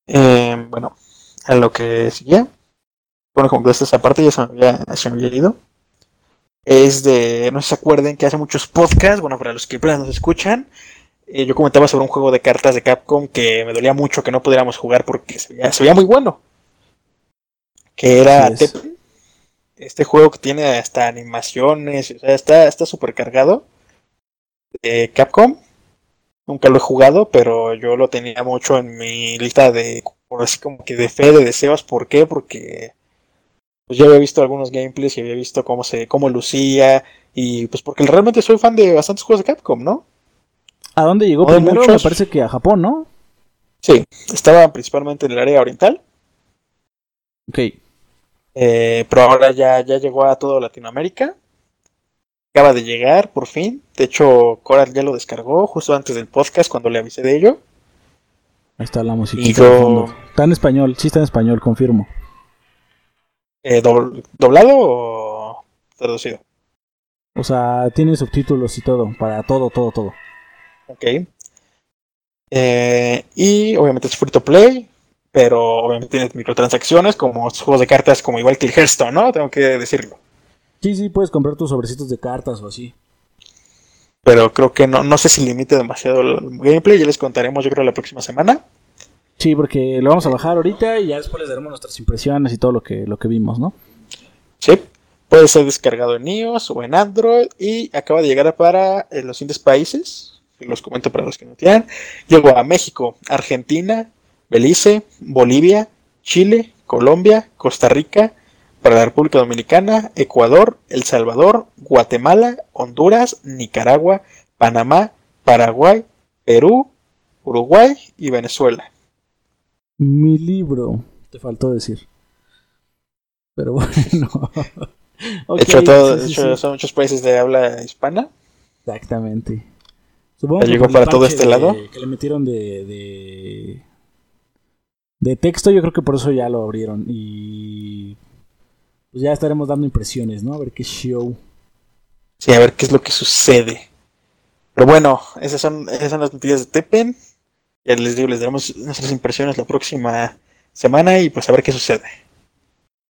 Eh, bueno, a lo que sigue. Bueno, como que esta parte ya se me había, se me había ido. Es de, no se acuerden que hace muchos podcasts, bueno, para los que nos escuchan, eh, yo comentaba sobre un juego de cartas de Capcom que me dolía mucho que no pudiéramos jugar porque se veía, muy bueno. Que era Este juego que tiene hasta animaciones, o sea, está súper cargado. De Capcom. Nunca lo he jugado, pero yo lo tenía mucho en mi lista de, por así como que de fe, de deseos. ¿Por qué? Porque pues ya había visto algunos gameplays y había visto cómo se, cómo lucía. Y pues porque realmente soy fan de bastantes juegos de Capcom, ¿no? ¿A dónde llegó primero? Me parece que a Japón, ¿no? Sí, estaba principalmente en el área oriental. Ok. Eh, pero ahora ya, ya llegó a toda Latinoamérica. Acaba de llegar, por fin. De hecho, Coral ya lo descargó justo antes del podcast cuando le avisé de ello. Ahí está la musiquita. Está en español, sí está en español, confirmo. Eh, ¿Doblado o traducido? O sea, tiene subtítulos y todo, para todo, todo, todo. Ok. Eh, y obviamente es free to play, pero obviamente tiene microtransacciones como juegos de cartas como igual que el Hearthstone, ¿no? Tengo que decirlo. Sí, sí, puedes comprar tus sobrecitos de cartas o así. Pero creo que no, no sé si limite demasiado el gameplay. Ya les contaremos, yo creo, la próxima semana. Sí, porque lo vamos a bajar ahorita y ya después les daremos nuestras impresiones y todo lo que, lo que vimos, ¿no? Sí, puede ser descargado en iOS o en Android y acaba de llegar para eh, los siguientes países. Los comento para los que no tienen. Llegó a México, Argentina, Belice, Bolivia, Chile, Colombia, Costa Rica, para la República Dominicana, Ecuador, El Salvador, Guatemala, Honduras, Nicaragua, Panamá, Paraguay, Perú, Uruguay y Venezuela. Mi libro, te faltó decir. Pero [laughs] bueno. De hecho, son muchos países de habla hispana. Exactamente. Supongo llegó para todo este lado. Que le metieron de, de, de texto, yo creo que por eso ya lo abrieron. Y pues ya estaremos dando impresiones, ¿no? A ver qué show. Sí, a ver qué es lo que sucede. Pero bueno, esas son, esas son las noticias de Tepen. Ya les digo, les daremos nuestras impresiones la próxima semana y pues a ver qué sucede.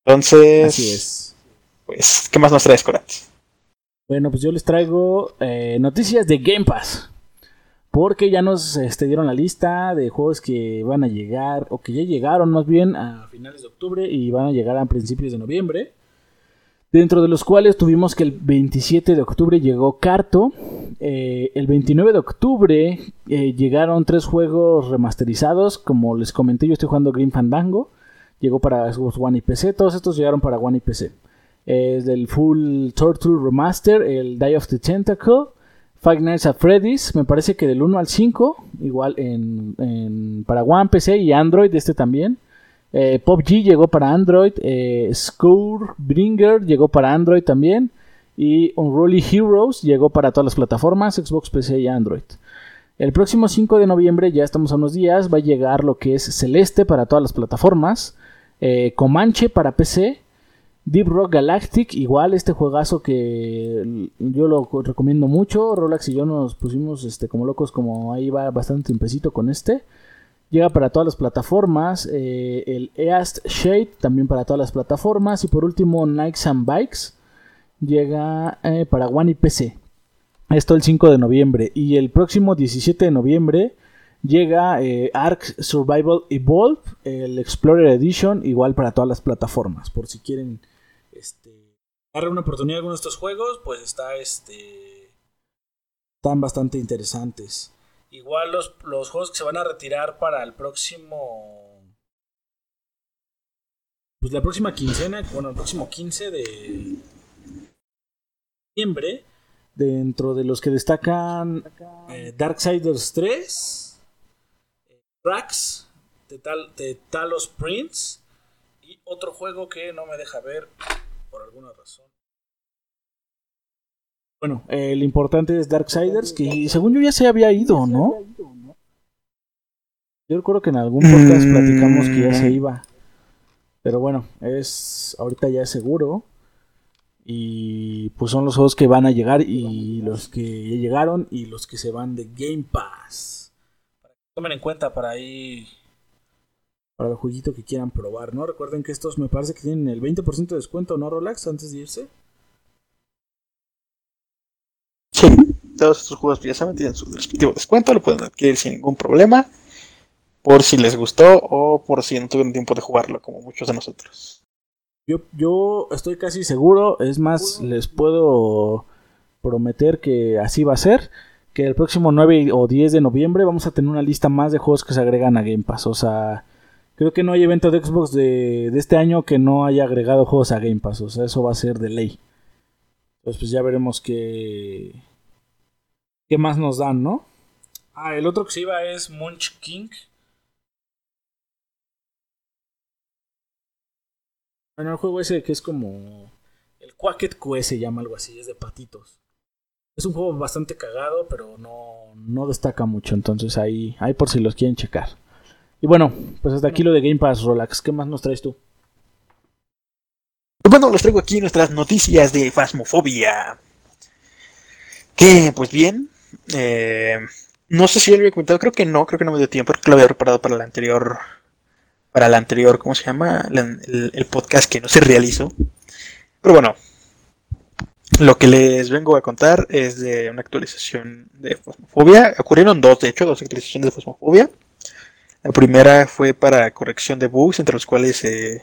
Entonces, Así es. Pues, ¿qué más nos traes, Corat? Bueno, pues yo les traigo eh, noticias de Game Pass. Porque ya nos este, dieron la lista de juegos que van a llegar, o que ya llegaron más bien a finales de octubre y van a llegar a principios de noviembre. Dentro de los cuales tuvimos que el 27 de octubre llegó Carto. Eh, el 29 de octubre eh, llegaron tres juegos remasterizados. Como les comenté, yo estoy jugando Green Fandango. Llegó para Xbox One y PC. Todos estos llegaron para One y PC. Es del Full Turtle Remaster, el Die of the Tentacle. Five Nights at Freddy's, me parece que del 1 al 5, igual en, en para One, PC y Android, este también. Eh, Pop G llegó para Android, eh, Bringer llegó para Android también. Y Unruly Heroes llegó para todas las plataformas, Xbox, PC y Android. El próximo 5 de noviembre, ya estamos a unos días, va a llegar lo que es Celeste para todas las plataformas, eh, Comanche para PC, Deep Rock Galactic, igual este juegazo que yo lo recomiendo mucho. Rolex y yo nos pusimos este, como locos, como ahí va bastante tiempecito con este. Llega para todas las plataformas. Eh, el East Shade también para todas las plataformas. Y por último, Nikes and Bikes llega eh, para One y PC. Esto el 5 de noviembre. Y el próximo 17 de noviembre llega eh, Ark Survival Evolve, el Explorer Edition, igual para todas las plataformas. Por si quieren este, darle una oportunidad a alguno de estos juegos, pues está este están bastante interesantes. Igual los, los juegos que se van a retirar para el próximo. Pues la próxima quincena, bueno, el próximo 15 de noviembre, dentro de los que destacan eh, Darksiders 3, Tracks, de Talos Prince y otro juego que no me deja ver por alguna razón. Bueno, el importante es Darksiders, que según yo ya se había ido, ¿no? Yo recuerdo que en algún podcast platicamos que ya se mm. iba. Pero bueno, es ahorita ya es seguro. Y pues son los juegos que van a llegar y los que ya llegaron y los que se van de Game Pass. Para que tomen en cuenta para ahí para el jueguito que quieran probar, ¿no? Recuerden que estos me parece que tienen el 20% de descuento, ¿no, Rolex? Antes de irse. Sí, todos estos juegos ya saben, tienen su respectivo descuento, lo pueden adquirir sin ningún problema. Por si les gustó o por si no tuvieron tiempo de jugarlo, como muchos de nosotros. Yo, yo estoy casi seguro, es más, les puedo prometer que así va a ser. Que el próximo 9 o 10 de noviembre vamos a tener una lista más de juegos que se agregan a Game Pass. O sea, Creo que no hay evento de Xbox de, este año que no haya agregado juegos a Game Pass. O sea, eso va a ser de ley. Entonces, pues ya veremos qué. ¿Qué más nos dan, no? Ah, el otro que se iba es Munch King. Bueno, el juego ese que es como. El Quacket QS se llama algo así, es de patitos. Es un juego bastante cagado, pero no, no destaca mucho. Entonces ahí, ahí por si los quieren checar. Y bueno, pues hasta aquí lo de Game Pass, Rolax. ¿Qué más nos traes tú? Bueno, les traigo aquí nuestras noticias de Fasmofobia. Que, pues bien, eh, no sé si lo había comentado, creo que no, creo que no me dio tiempo, creo que lo había preparado para el anterior, para el anterior, ¿cómo se llama? El, podcast que no se realizó. Pero bueno, lo que les vengo a contar es de una actualización de Fasmofobia. Ocurrieron dos, de hecho, dos actualizaciones de Fasmofobia. La primera fue para corrección de bugs, entre los cuales se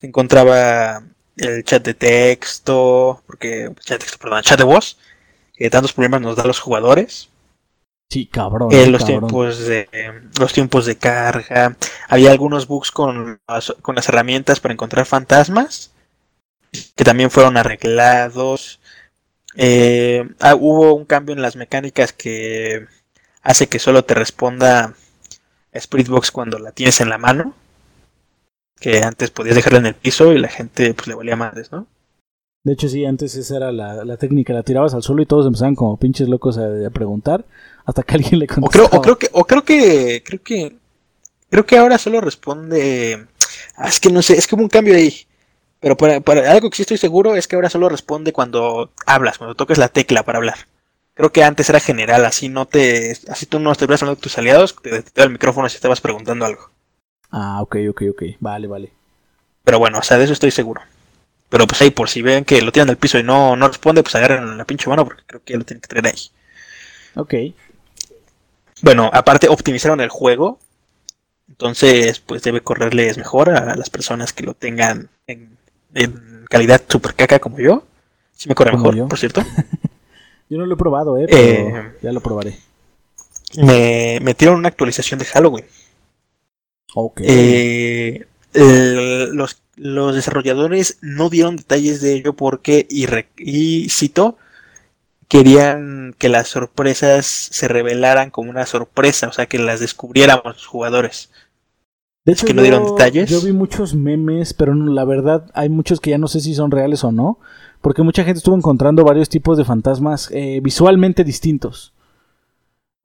encontraba el chat de texto, porque chat de texto, perdón, chat de voz, que tantos problemas nos da a los jugadores. Sí, cabrón. Eh, los tiempos de los tiempos de carga. Había algunos bugs con las, con las herramientas para encontrar fantasmas que también fueron arreglados. Eh, ah, hubo un cambio en las mecánicas que hace que solo te responda Spiritbox cuando la tienes en la mano. Que antes podías dejarla en el piso y la gente pues le valía madres, ¿no? De hecho, sí, antes esa era la, técnica, la tirabas al suelo y todos empezaban como pinches locos a, preguntar hasta que alguien le contestaba. O creo, que, o creo que, creo que, creo que ahora solo responde, ah, es que no sé, es que hubo un cambio ahí. Pero para, algo que sí estoy seguro es que ahora solo responde cuando hablas, cuando toques la tecla para hablar. Creo que antes era general, así no te. Así tú no estuvieras hablando con tus aliados, te, te el micrófono si estabas preguntando algo. Ah, ok, ok, ok. Vale, vale. Pero bueno, o sea, de eso estoy seguro. Pero pues ahí, por si ven que lo tiran al piso y no, no responde, pues agarren la pinche mano porque creo que lo tienen que traer ahí. Ok. Bueno, aparte optimizaron el juego. Entonces, pues debe correrles mejor a las personas que lo tengan en, calidad super caca como yo. Si me corre mejor, por cierto. [laughs] Yo no lo he probado, eh, pero eh, ya lo probaré. Me metieron una actualización de Halloween. Ok. Eh, los, los, desarrolladores no dieron detalles de ello porque, y, y cito, querían que las sorpresas se revelaran como una sorpresa, o sea, que las descubriéramos los jugadores. De hecho, que no dieron detalles. Yo vi muchos memes, pero la verdad hay muchos que ya no sé si son reales o no, porque mucha gente estuvo encontrando varios tipos de fantasmas eh, visualmente distintos.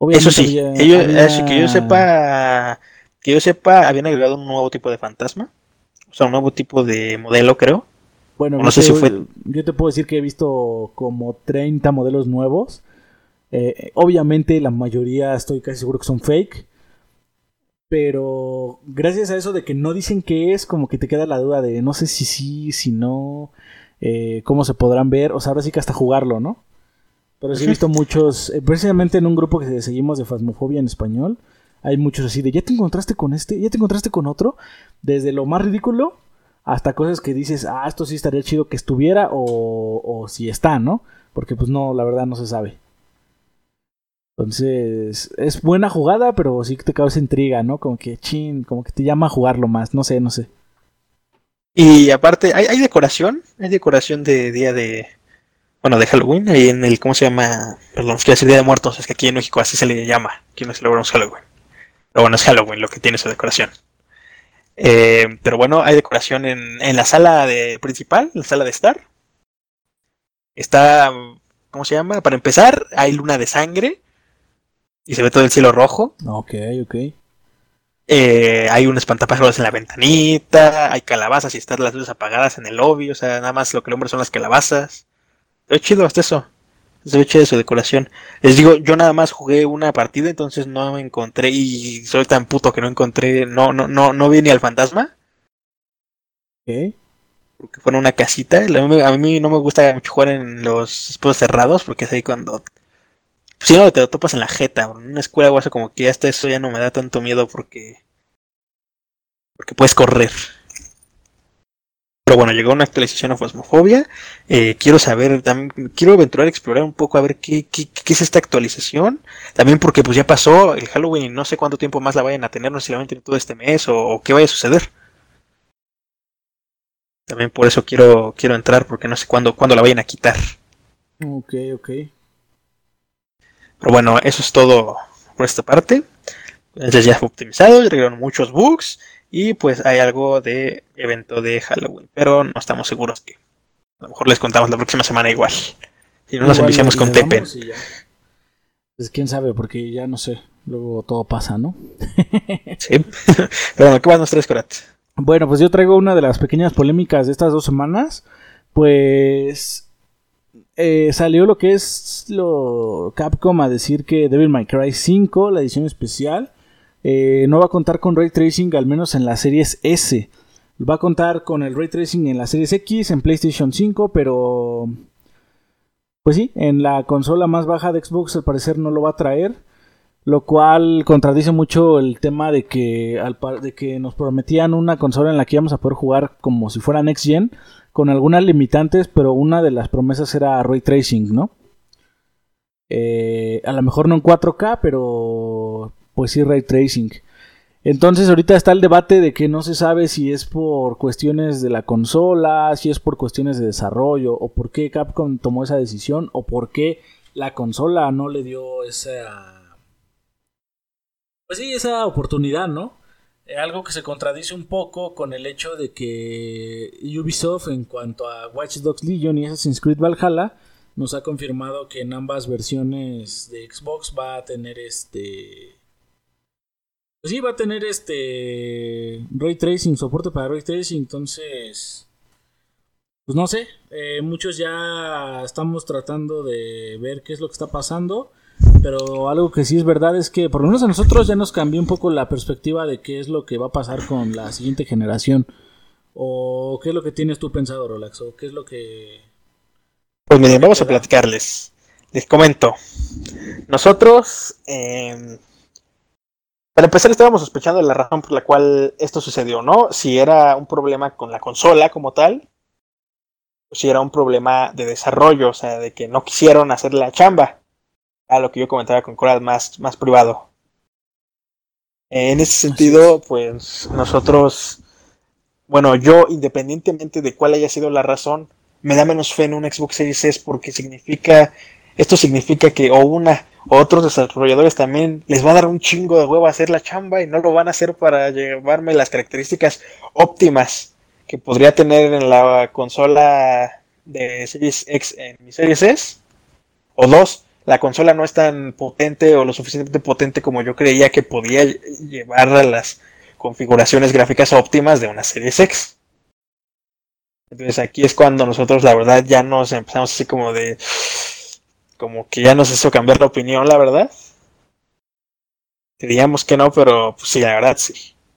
eso sí, que yo sepa, que yo sepa, habían agregado un nuevo tipo de fantasma, o sea, un nuevo tipo de modelo, creo. Bueno, no sé si fue... yo te puedo decir que he visto como 30 modelos nuevos. Eh, obviamente la mayoría estoy casi seguro que son fake. Pero gracias a eso de que no dicen qué es, como que te queda la duda de no sé si sí, si no, eh, cómo se podrán ver. O sea, ahora sí que hasta jugarlo, ¿no? Pero sí he visto muchos, eh, precisamente en un grupo que seguimos de Fasmofobia en español, hay muchos así de, ¿ya te encontraste con este? ¿Ya te encontraste con otro? Desde lo más ridículo hasta cosas que dices, ah, esto sí estaría chido que estuviera o, si está, ¿no? Porque pues no, la verdad no se sabe. Entonces, es buena jugada, pero sí que te causa intriga, ¿no? Como que, chin, como que te llama a jugarlo más, no sé, no sé. Y aparte, hay, decoración, hay decoración de día de, bueno, de Halloween, ahí en el, ¿cómo se llama? Perdón, quiero decir Día de Muertos, es que aquí en México así se le llama, aquí no celebramos Halloween. Pero bueno, es Halloween lo que tiene su decoración. Eh, pero bueno, hay decoración en, en la sala de, principal, en la sala de estar. Está, ¿cómo se llama? Para empezar, hay luna de sangre y se ve todo el cielo rojo. Ok, ok. Eh, hay un espantapájaros en la ventanita, hay calabazas y están las luces apagadas en el lobby, o sea, nada más lo que el hombre son las calabazas. Ve chido hasta eso. Se ve chido su decoración. Les digo, yo nada más jugué una partida, entonces no me encontré y soy tan puto que no encontré, no, no, no, no vi ni al fantasma. ¿Qué? Porque fue en una casita. A mí, no me gusta mucho jugar en los espacios cerrados, porque es ahí cuando si no, te lo topas en la jeta, en una escuela o como que hasta eso ya no me da tanto miedo porque. Porque puedes correr. Pero bueno, llegó una actualización a Phasmophobia. Eh, quiero saber, también, quiero aventurar, explorar un poco a ver qué, qué, qué, es esta actualización. También porque pues ya pasó el Halloween y no sé cuánto tiempo más la vayan a tener, no sé si la van a tener todo este mes o, o, qué vaya a suceder. También por eso quiero, quiero entrar porque no sé cuándo, cuándo la vayan a quitar. Ok, ok. Pero bueno, eso es todo por esta parte. Entonces ya fue optimizado, llegaron muchos bugs y pues hay algo de evento de Halloween. Pero no estamos seguros que a lo mejor les contamos la próxima semana igual. Si no nos enviciamos con Tepen. Pues quién sabe, porque ya no sé. Luego todo pasa, ¿no? [laughs] sí. [laughs] Pero bueno, ¿qué más nos traes, Corat? Bueno, pues yo traigo una de las pequeñas polémicas de estas dos semanas. Pues eh, salió lo que es lo Capcom a decir que Devil May Cry 5, la edición especial, eh, no va a contar con ray tracing al menos en las series S. Va a contar con el ray tracing en la series X, en PlayStation 5, pero pues sí, en la consola más baja de Xbox al parecer no lo va a traer. Lo cual contradice mucho el tema de que, de que nos prometían una consola en la que íbamos a poder jugar como si fuera Next Gen con algunas limitantes, pero una de las promesas era ray tracing, ¿no? Eh, a lo mejor no en 4K, pero pues sí ray tracing. Entonces ahorita está el debate de que no se sabe si es por cuestiones de la consola, si es por cuestiones de desarrollo, o por qué Capcom tomó esa decisión, o por qué la consola no le dio esa... Pues sí, esa oportunidad, ¿no? Eh, algo que se contradice un poco con el hecho de que Ubisoft en cuanto a Watch Dogs Legion y Assassin's Creed Valhalla nos ha confirmado que en ambas versiones de Xbox va a tener este pues sí va a tener este ray tracing soporte para ray tracing entonces pues no sé eh, muchos ya estamos tratando de ver qué es lo que está pasando pero algo que sí es verdad es que por lo menos a nosotros ya nos cambió un poco la perspectiva de qué es lo que va a pasar con la siguiente generación. ¿O qué es lo que tienes tú pensado, Rolax? ¿O qué es lo que... Pues miren, vamos a platicarles. Les comento. Nosotros, em, para empezar, estábamos sospechando de la razón por la cual esto sucedió, ¿no? Si era un problema con la consola como tal, o si era un problema de desarrollo, o sea, de que no quisieron hacer la chamba a lo que yo comentaba con Coral más, más privado. En ese sentido, pues nosotros, bueno, yo independientemente de cuál haya sido la razón, me da menos fe en un Xbox Series S porque significa, esto significa que o una otros desarrolladores también les va a dar un chingo de huevo hacer la chamba y no lo van a hacer para llevarme las características óptimas que podría tener en la consola de Series X en mi Series S o dos la consola no es tan potente o lo suficientemente potente como yo creía que podía llevar a las configuraciones gráficas óptimas de una serie X. Entonces aquí es cuando nosotros la verdad ya nos empezamos así como de... como que ya nos hizo cambiar la opinión, la verdad. Creíamos que no, pero pues, sí, la verdad sí.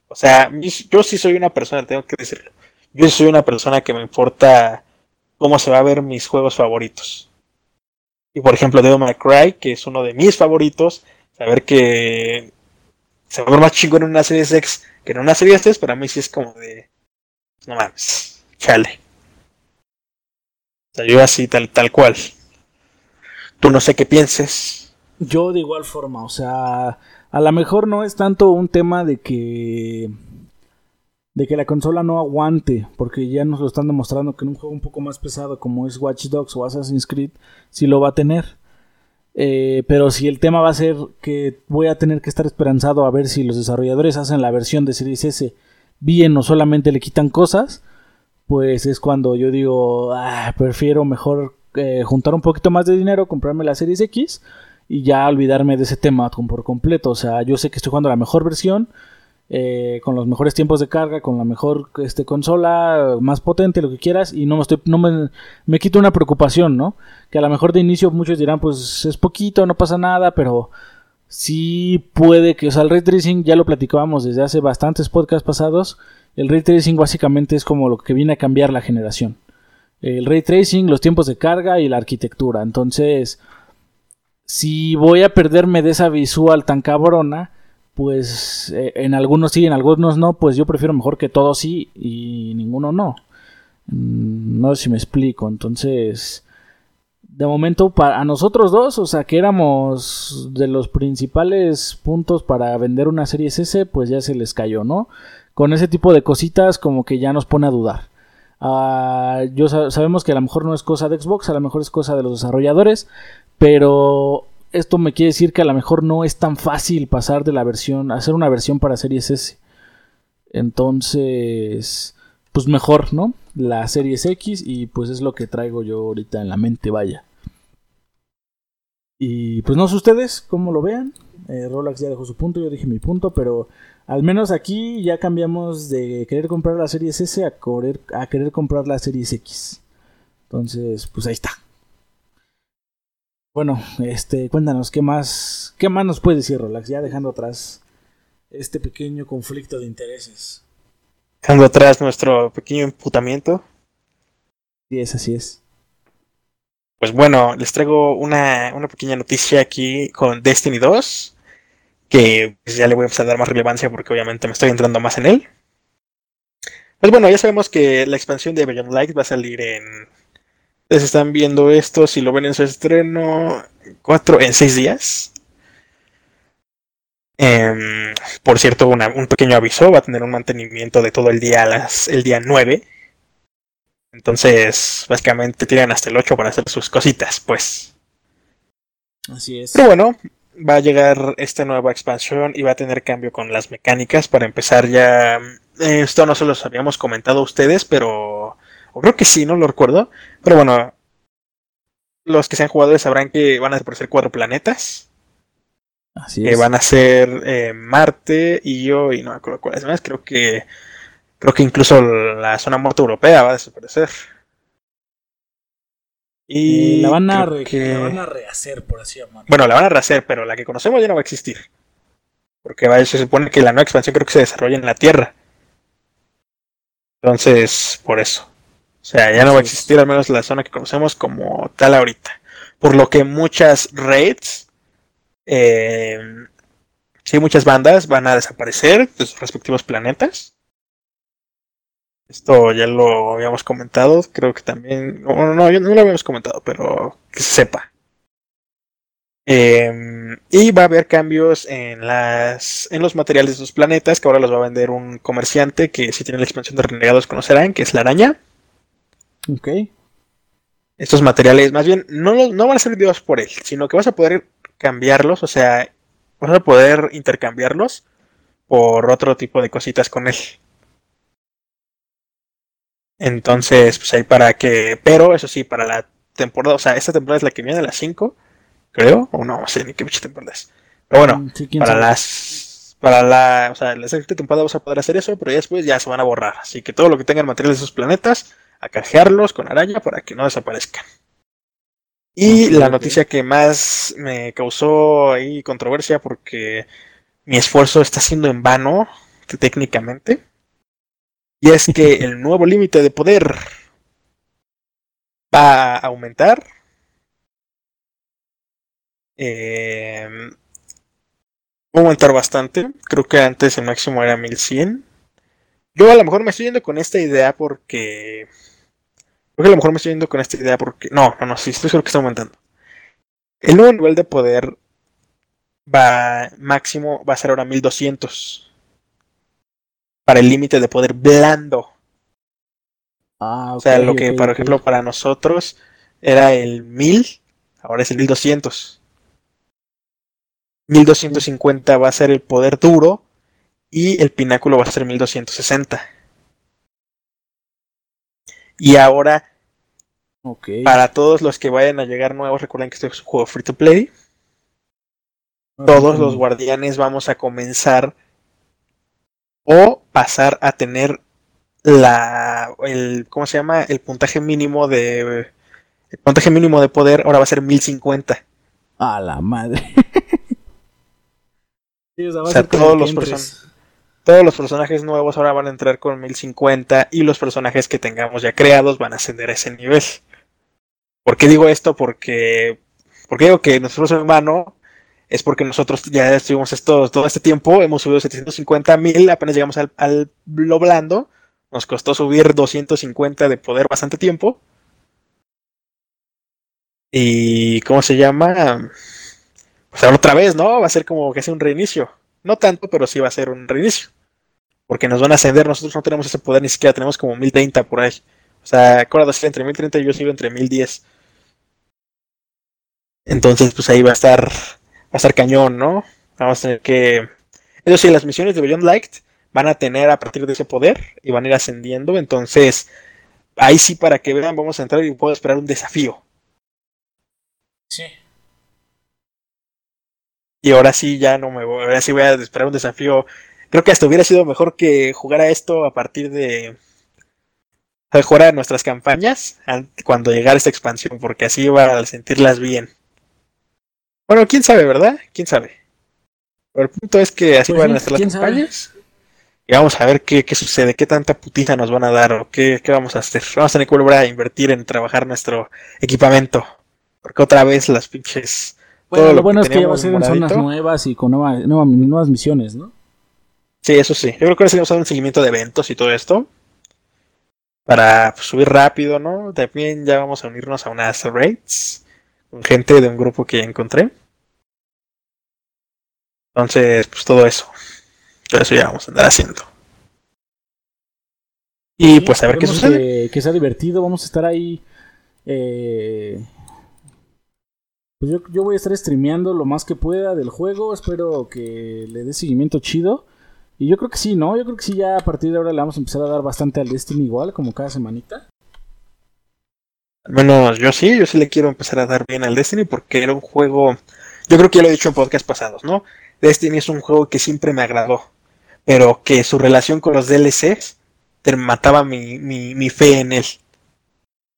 O sea, yo sí soy una persona, tengo que decirlo. Yo soy una persona que me importa cómo se va a ver mis juegos favoritos. Y por ejemplo, Devil May Cry, que es uno de mis favoritos, saber que se va a ver más chingón en una serie X que en una serie S, para mí sí es como de. No mames, chale. O sea, yo así, tal, tal cual. Tú no sé qué pienses. Yo de igual forma, o sea, a lo mejor no es tanto un tema de que de que la consola no aguante, porque ya nos lo están demostrando que en un juego un poco más pesado como es Watch Dogs o Assassin's Creed, sí lo va a tener. Eh, pero si el tema va a ser que voy a tener que estar esperanzado a ver si los desarrolladores hacen la versión de Series S bien o solamente le quitan cosas, pues es cuando yo digo, ah, prefiero mejor eh, juntar un poquito más de dinero, comprarme la Series X y ya olvidarme de ese tema por completo. O sea, yo sé que estoy jugando la mejor versión, eh, con los mejores tiempos de carga, con la mejor este, consola, más potente, lo que quieras, y no me estoy, no me, me quito una preocupación, ¿no? Que a lo mejor de inicio muchos dirán, pues es poquito, no pasa nada, pero sí puede que, o sea, el ray tracing ya lo platicábamos desde hace bastantes podcasts pasados. El ray tracing básicamente es como lo que viene a cambiar la generación. El ray tracing, los tiempos de carga y la arquitectura. Entonces, si voy a perderme de esa visual tan cabrona, pues eh, en algunos sí, en algunos no, pues yo prefiero mejor que todos sí y ninguno no. Mm, no sé si me explico, entonces de momento para a nosotros dos, o sea, que éramos de los principales puntos para vender una serie S, pues ya se les cayó, ¿no? Con ese tipo de cositas como que ya nos pone a dudar. Uh, yo sabemos que a lo mejor no es cosa de Xbox, a lo mejor es cosa de los desarrolladores, pero esto me quiere decir que a lo mejor no es tan fácil pasar de la versión, hacer una versión para Series S. Entonces, pues mejor, ¿no? La Series X y pues es lo que traigo yo ahorita en la mente, vaya. Y pues no sé ustedes cómo lo vean. Eh, Rolex ya dejó su punto, yo dije mi punto, pero al menos aquí ya cambiamos de querer comprar la Series S a querer, a querer comprar la Series X. Entonces, pues ahí está. Bueno, este, cuéntanos, ¿qué más, qué más nos puede decir, Rolax? Ya dejando atrás este pequeño conflicto de intereses. Dejando atrás nuestro pequeño emputamiento. Sí, es, así es. Pues bueno, les traigo una, una pequeña noticia aquí con Destiny 2, que pues, ya le voy a empezar a dar más relevancia porque obviamente me estoy entrando más en él. Pues bueno, ya sabemos que la expansión de Beyond Light va a salir en les están viendo esto, si lo ven en su estreno, cuatro, en seis días. Em, por cierto, un pequeño aviso, va a tener un mantenimiento de todo el día a las, el día 9. Entonces, básicamente tienen hasta el 8 para hacer sus cositas, pues. Así es. Pero bueno, va a llegar esta nueva expansión y va a tener cambio con las mecánicas. Para empezar ya, esto no se los habíamos comentado a ustedes, pero o creo que sí, no lo recuerdo. Pero bueno, los que sean jugadores sabrán que van a aparecer cuatro planetas. Así que van a ser eh, Marte, y yo, y no me acuerdo cuáles más. Creo que creo que incluso la zona muerta europea va a desaparecer. Y eh, la, van a la van a rehacer, por así llamarlo. Bueno, la van a rehacer, pero la que conocemos ya no va a existir. Porque se supone que la nueva expansión creo que se desarrolla en la Tierra. Entonces, por eso. O sea, ya no va a existir al menos la zona que conocemos como tal ahorita. Por lo que muchas raids, eh, sí, muchas bandas van a desaparecer de sus respectivos planetas. Esto ya lo habíamos comentado, creo que también... No, no, no lo habíamos comentado, pero que se sepa. Eh, y va a haber cambios en las en los materiales de sus planetas, que ahora los va a vender un comerciante que si tiene la expansión de renegados conocerán, que es la araña. Ok. Estos materiales, más bien, no, no van a ser vendidos por él, sino que vas a poder cambiarlos, o sea, vas a poder intercambiarlos por otro tipo de cositas con él. Entonces, pues ahí para que. Pero eso sí, para la temporada, o sea, esta temporada es la que viene, la 5, creo, o no, no sé ni qué mucha temporada es. Pero bueno, para las. Para la. O sea, la siguiente temporada vas a poder hacer eso, pero ya después ya se van a borrar. Así que todo lo que tengan materiales de esos planetas a cajearlos con araña para que no desaparezcan. Y la noticia que más me causó ahí controversia porque mi esfuerzo está siendo en vano, técnicamente, y es que el nuevo límite de poder va a aumentar. Eh, va a aumentar bastante. Creo que antes el máximo era 1100. Yo a lo mejor me estoy yendo con esta idea porque. Creo que a lo mejor me estoy yendo con esta idea porque. No, no, no, sí, estoy seguro que está aumentando. El nuevo nivel de poder va máximo va a ser ahora 1200 para el límite de poder blando. Ah, o sea, lo que, por ejemplo, para nosotros era el 1000, ahora es el 1200. 1250 va a ser el poder duro y el pináculo va a ser 1260. Y ahora, para todos los que vayan a llegar nuevos, recuerden que este es un juego free to play. Todos los guardianes vamos a comenzar o pasar a tener la el ¿cómo se llama? el puntaje mínimo de el puntaje mínimo de poder ahora va a ser 1050. A la madre. [laughs] o sea, todos los todos los personajes nuevos ahora van a entrar con 1050 y los personajes que tengamos ya creados van a ascender a ese nivel. ¿Por qué digo esto? Porque porque digo que nuestro hermano es porque nosotros ya estuvimos esto, todo este tiempo, hemos subido 750 mil, apenas llegamos al, al lo blando, nos costó subir 250 de poder bastante tiempo. Y ¿cómo se llama? Pues otra vez, ¿no? Va a ser como que sea un reinicio. No tanto, pero sí va a ser un reinicio. Porque nos van a ascender, nosotros no tenemos ese poder ni siquiera, tenemos como 1030 por ahí. O sea, acuérdate, entre 1030 y yo sigo entre 1010. Entonces, pues ahí va a estar a estar cañón, ¿no? Vamos a tener que. Eso sí, las misiones de Beyond Light van a tener a partir de ese poder y van a ir ascendiendo. Entonces, ahí sí, para que vean, vamos a entrar y puedo esperar un desafío. Sí. Y ahora sí, ya no me voy. Ahora sí voy a esperar un desafío. Creo que hasta hubiera sido mejor que jugar a esto a partir de. A nuestras campañas cuando llegara esta expansión, porque así iba a sentirlas bien. Bueno, quién sabe, ¿verdad? Quién sabe. Pero el punto es que así pues van a estar las campañas. Y vamos a ver qué, qué, sucede, qué tanta putiza nos van a dar o qué, qué vamos a hacer. Vamos a tener que volver a invertir en trabajar nuestro equipamiento. Porque otra vez las pinches. Bueno, lo, bueno es que ya va a ser en zonas nuevas y con nuevas misiones, ¿no? Sí, eso sí. Yo creo que ahora a dar un seguimiento de eventos y todo esto. Para pues, subir rápido, ¿no? También ya vamos a unirnos a unas raids con gente de un grupo que encontré. Entonces, pues todo eso. Todo eso ya vamos a andar haciendo. Y pues a ver qué sucede. Que, sea divertido, vamos a estar ahí. Eh, pues yo, yo, voy a estar streameando lo más que pueda del juego. Espero que le dé seguimiento chido. Y yo creo que sí, ¿no? Yo creo que sí, ya a partir de ahora le vamos a empezar a dar bastante al Destiny igual, como cada semanita. Al menos yo sí, yo sí le quiero empezar a dar bien al Destiny porque era un juego, yo creo que ya lo he dicho en podcast pasados, ¿no? Destiny es un juego que siempre me agradó, pero que su relación con los DLCs te mataba mi, mi, fe en él.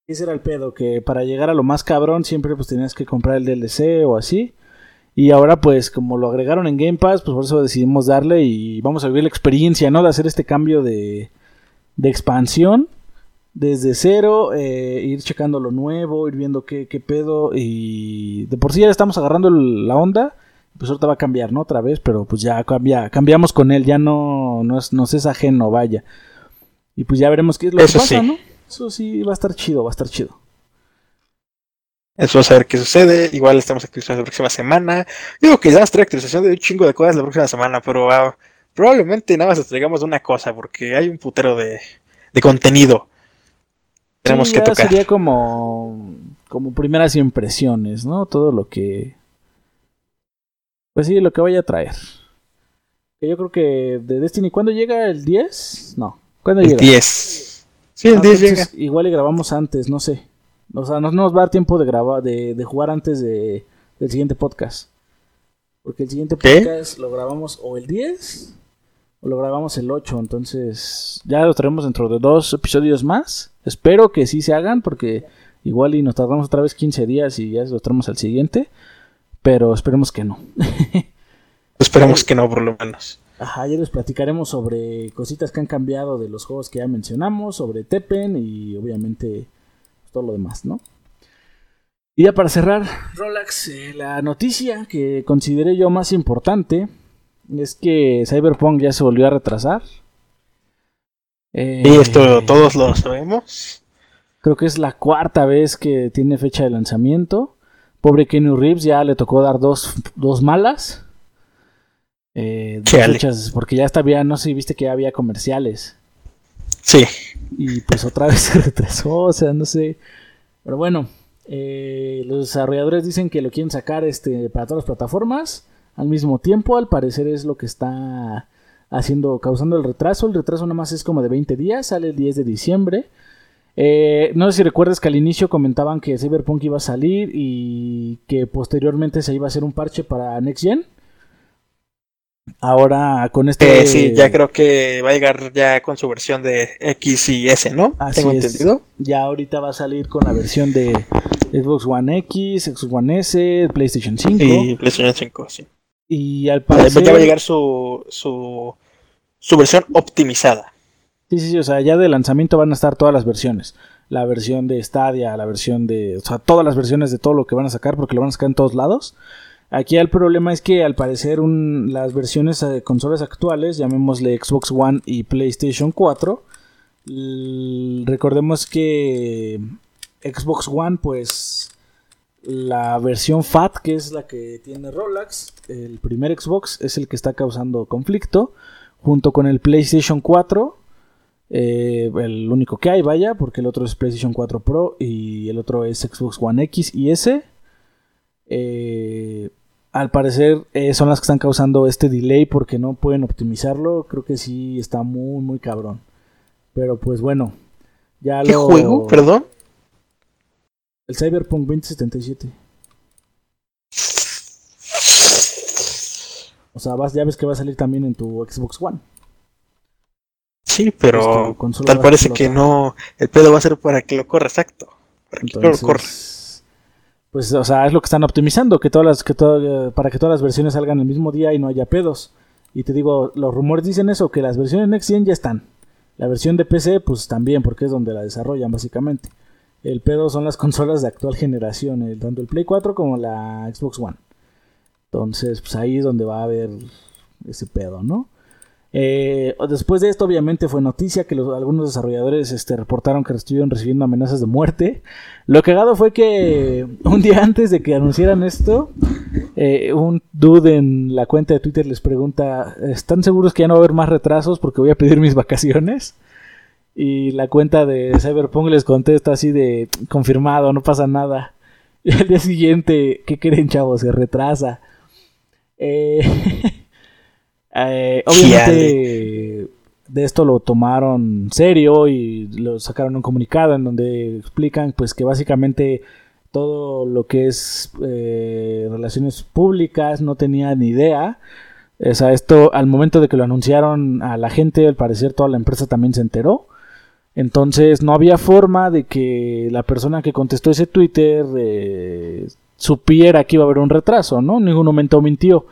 Ese era el pedo, que para llegar a lo más cabrón siempre pues tenías que comprar el DLC o así. Y ahora pues como lo agregaron en Game Pass, pues por eso decidimos darle y vamos a vivir la experiencia, ¿no? De hacer este cambio de, de expansión desde cero, eh, ir checando lo nuevo, ir viendo qué, qué, pedo. Y de por sí ya estamos agarrando la onda. Pues ahorita va a cambiar, ¿no? Otra vez, pero pues ya cambia, cambiamos con él, ya no, no es, nos es ajeno, vaya. Y pues ya veremos qué es lo que pasa, ¿no? Eso sí va a estar chido, va a estar chido. Eso vamos a ver qué sucede. Igual estamos actualizando la próxima semana. Digo que ya estar actualización de un chingo de cosas la próxima semana, pero ah, probablemente nada más traigamos una cosa, porque hay un putero de, de contenido tenemos que tocar. Sería como, como primeras impresiones, ¿no? Todo lo que. Pues sí, lo que vaya a traer. yo creo que de Destiny, ¿cuándo llega? ¿El 10? No. ¿Cuándo el 10. Sí, el 10 llega. Igual le grabamos antes, no sé. O sea, no, nos va a dar tiempo de grabar, de, de jugar antes de, del siguiente podcast. Porque el siguiente podcast lo grabamos o el 10 o lo grabamos el 8. Entonces, ya lo traemos dentro de dos episodios más. Espero que sí se hagan porque igual y nos tardamos otra vez 15 días y ya lo traemos al siguiente. Pero esperemos que no. [laughs] esperemos que no, por lo menos. Ajá, ya les platicaremos sobre cositas que han cambiado de los juegos que ya mencionamos, sobre Teppen y obviamente todo lo demás, ¿no? Y ya para cerrar, Rolax, eh, la noticia que consideré yo más importante es que Cyberpunk ya se volvió a retrasar. Eh, y esto todos lo sabemos. Creo que es la cuarta vez que tiene fecha de lanzamiento. Pobre Kenny Reeves ya le tocó dar dos, dos malas. Eh, fechas, porque ya estaba, no sé si viste que ya había comerciales. Sí. Y pues otra [laughs] vez se retrasó, o sea, no sé. Pero bueno, eh, los desarrolladores dicen que lo quieren sacar este, para todas las plataformas al mismo tiempo. Al parecer es lo que está haciendo, causando el retraso. El retraso nada más es como de 20 días, sale el 10 de diciembre. Eh, no sé si recuerdas que al inicio comentaban que Cyberpunk iba a salir y que posteriormente se iba a hacer un parche para Next Gen. Ahora con este. Eh, sí, ya creo que va a llegar ya con su versión de X y S, ¿no? Así Tengo entendido. Ya ahorita va a salir con la versión de Xbox One X, Xbox One S, PlayStation 5. Y PlayStation 5, sí. Y al parecer. Ya va a llegar su, su, su versión optimizada. Sí, sí, sí, o sea, ya de lanzamiento van a estar todas las versiones. La versión de Stadia, la versión de. O sea, todas las versiones de todo lo que van a sacar, porque lo van a sacar en todos lados. Aquí el problema es que al parecer las versiones de consolas actuales, llamémosle Xbox One y PlayStation 4, recordemos que Xbox One, pues la versión FAT, que es la que tiene Rolex, el primer Xbox es el que está causando conflicto, junto con el PlayStation 4, eh, el único que hay, vaya, porque el otro es PlayStation 4 Pro y el otro es Xbox One X y S. Eh, al parecer eh, son las que están causando este delay porque no pueden optimizarlo. Creo que sí está muy, muy cabrón. Pero pues bueno, ya ¿Qué juego? Perdón. El Cyberpunk 2077. O sea, vas, ya ves que va a salir también en tu Xbox One. Sí, pero tal parece que no. El pedo va a ser para que lo corra exacto. Para que lo corra pues, o sea, es lo que están optimizando, que todas las, que para que todas las versiones salgan el mismo día y no haya pedos. Y te digo, los rumores dicen eso, que las versiones Next Gen ya están. La versión de PC, pues también, porque es donde la desarrollan básicamente. El pedo son las [laughs] consolas de actual generación, el, tanto el Play 4 como la Xbox One. Entonces, pues ahí es donde va a haber ese pedo, ¿no? Eh, después de esto, obviamente, fue noticia que algunos desarrolladores este, reportaron que estuvieron recibiendo amenazas de muerte. Lo cagado fue que [laughs] un día antes de que anunciaran esto, eh, un dude en la cuenta de Twitter les pregunta: ¿Están seguros que ya no va a haber más retrasos porque voy a pedir mis vacaciones? Y la cuenta de Cyberpunk les contesta así de confirmado, no pasa nada. [laughs] Y al día siguiente, ¿qué creen, chavos? Se retrasa. Eh. [laughs] Eh, obviamente de esto lo tomaron serio y lo sacaron un comunicado en donde explican pues que básicamente todo lo que es eh, relaciones públicas no tenía ni idea. O sea, esto al momento de que lo anunciaron a la gente, al parecer toda la empresa también se enteró. Entonces no había forma de que la persona que contestó ese Twitter eh, supiera que iba a haber un retraso, ¿no? En ningún momento mintió.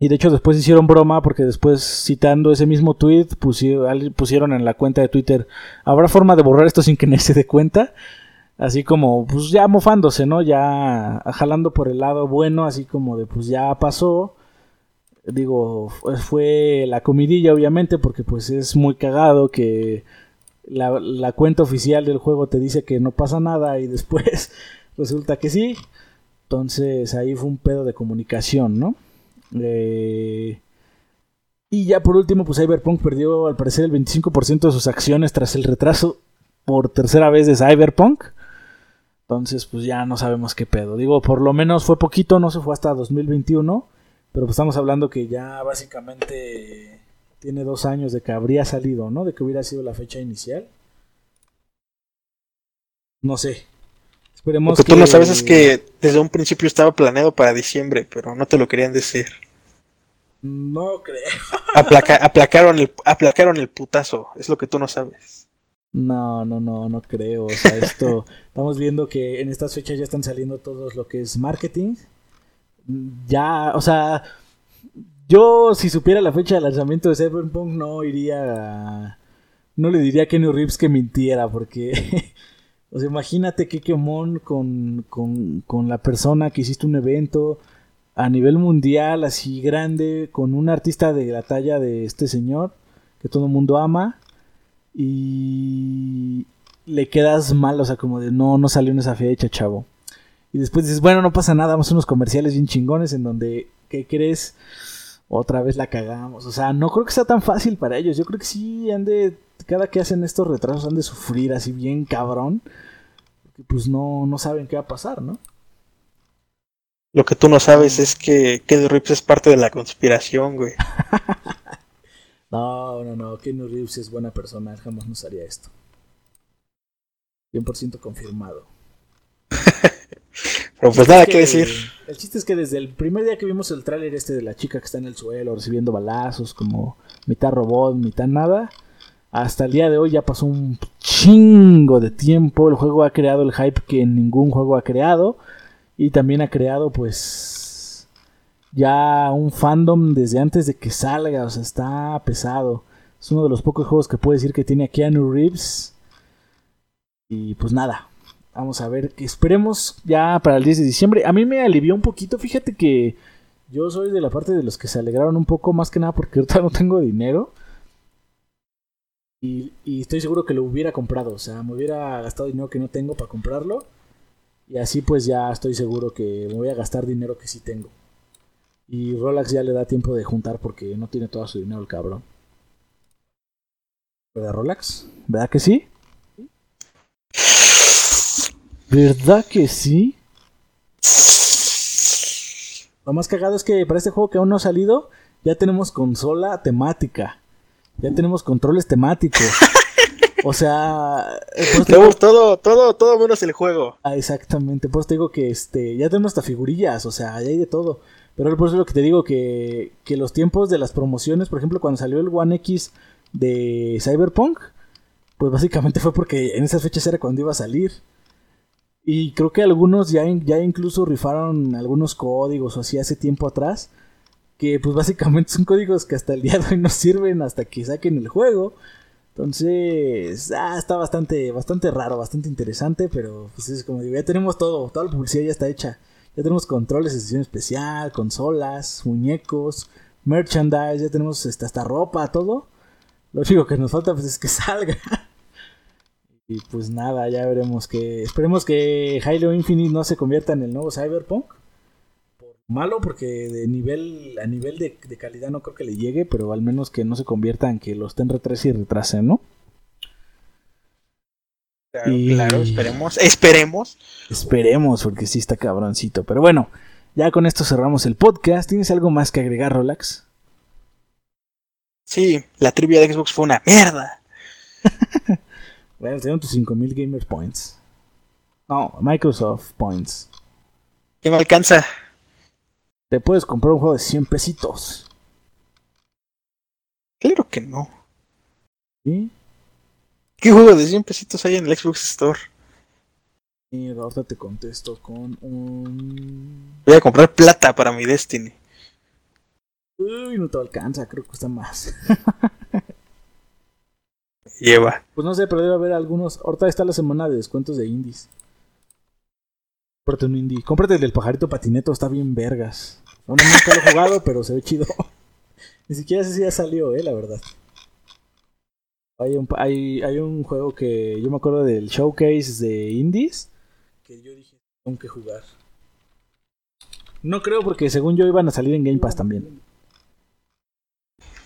Y de hecho después hicieron broma porque después citando ese mismo tweet pusieron, en la cuenta de Twitter, ¿habrá forma de borrar esto sin que [laughs] nadie se dé cuenta? Así como, pues ya mofándose, ¿no? Ya jalando por el lado bueno, así como de, pues ya pasó. Digo, fue la comidilla obviamente porque pues es muy cagado que la, cuenta oficial del juego te dice que no pasa nada y después [laughs] resulta que sí. Entonces ahí fue un pedo de comunicación, ¿no? Eh, y ya por último, pues Cyberpunk perdió al parecer el 25% de sus acciones tras el retraso por tercera vez de Cyberpunk. Entonces, pues ya no sabemos qué pedo. Digo, por lo menos fue poquito, no se fue hasta 2021. Pero pues estamos hablando que ya básicamente tiene dos años de que habría salido, ¿no? De que hubiera sido la fecha inicial. No sé. Lo que, tú no sabes es que desde un principio estaba planeado para diciembre, pero no te lo querían decir. No creo. [laughs] aplacaron, el, aplacaron el putazo, es lo que tú no sabes. No, no, no, no creo. O sea, esto, [laughs] estamos viendo que en estas fechas ya están saliendo todos lo que es marketing. Ya, o sea, yo si supiera la fecha de lanzamiento de Cyberpunk no iría, no le diría a Kenny Reeves que mintiera, porque [laughs] O sea, imagínate qué quemón con, con, la persona que hiciste un evento a nivel mundial, así grande, con un artista de la talla de este señor, que todo el mundo ama, y le quedas mal, o sea, como de no, no salió en esa fecha, chavo. Y después dices, bueno, no pasa nada, vamos a unos comerciales bien chingones en donde, ¿qué crees? Otra vez la cagamos. O sea, no creo que sea tan fácil para ellos. Yo creo que sí han de, cada que hacen estos retrasos han de sufrir así bien cabrón. Porque pues no, no saben qué va a pasar, ¿no? Lo que tú no sabes es que Keanu Reeves es parte de la conspiración, güey. [laughs] no, no, no. Keanu Reeves es buena persona. Él jamás nos haría esto. 100% confirmado. [laughs] Pero pues nada que, decir. El chiste es que desde el primer día que vimos el tráiler este de la chica que está en el suelo recibiendo balazos, como mitad robot, mitad nada, hasta el día de hoy ya pasó un chingo de tiempo. El juego ha creado el hype que ningún juego ha creado. Y también ha creado pues ya un fandom desde antes de que salga. O sea, está pesado. Es uno de los pocos juegos que puedo decir que tiene a Keanu Reeves. Y pues nada, vamos a ver, que esperemos ya para el 10 de diciembre. A mí me alivió un poquito, fíjate que yo soy de la parte de los que se alegraron un poco, más que nada porque ahorita no tengo dinero. Y, y, estoy seguro que lo hubiera comprado, o sea, me hubiera gastado dinero que no tengo para comprarlo. Y así pues ya estoy seguro que me voy a gastar dinero que sí tengo. Y Rolex ya le da tiempo de juntar porque no tiene todo su dinero el cabrón. ¿Verdad, Rolex? ¿Verdad que sí? ¿Verdad que sí? Lo más cagado es que para este juego que aún no ha salido, ya tenemos consola temática. Ya tenemos controles temáticos. [laughs] O sea, tenemos todo, todo, todo menos el juego. Ah, exactamente. Pues te digo que este, ya tenemos hasta figurillas, o sea, ya hay de todo. Pero por eso es lo que te digo que, que los tiempos de las promociones, por ejemplo, cuando salió el One X de Cyberpunk, pues básicamente fue porque en esas fechas era cuando iba a salir. Y creo que algunos ya, ya incluso rifaron algunos códigos o así hace tiempo atrás. Que pues básicamente son códigos que hasta el día de hoy no sirven hasta que saquen el juego. Entonces, ah, está bastante, bastante raro, bastante interesante, pero pues es como digo, ya tenemos todo, toda la publicidad ya está hecha. Ya tenemos controles de sesión especial, consolas, muñecos, merchandise, ya tenemos hasta, hasta ropa, todo. Lo único que nos falta pues es que [laughs] salga. Y pues nada, ya veremos que. Esperemos que Halo Infinite no se convierta en el nuevo Cyberpunk. Por malo, porque de nivel, a nivel de, calidad no creo que le llegue, pero al menos que no se convierta en que los ten retrase y retrasen, ¿no? Claro, esperemos, esperemos. Esperemos, porque sí está cabroncito. Pero bueno, ya con esto cerramos el podcast. ¿Tienes algo más que agregar, Rolax? Sí, la trivia de Xbox fue una mierda. [laughs] Bueno, tengo tus 5000 Gamer Points. No, Microsoft Points. ¿Qué me alcanza? Te puedes comprar un juego de 100 pesitos. Claro que no. ¿Sí? ¿Qué juego de 100 pesitos hay en el Xbox Store? Y ahorita te contesto con un. Voy a comprar plata para mi Destiny. Uy, no te alcanza, creo que cuesta más. [laughs] lleva. Pues no sé, pero debe haber algunos. Ahorita está la semana de descuentos de indies. Cómprate un indie. Cómprate el del pajarito patineto, está bien vergas. Bueno, nunca lo he jugado, [laughs] pero se ve chido. [laughs] Ni siquiera sé si ya salió, eh, la verdad. Hay un, hay, hay un juego que yo me acuerdo del showcase de indies. Que yo dije, tengo que jugar. No creo porque según yo iban a salir en Game Pass también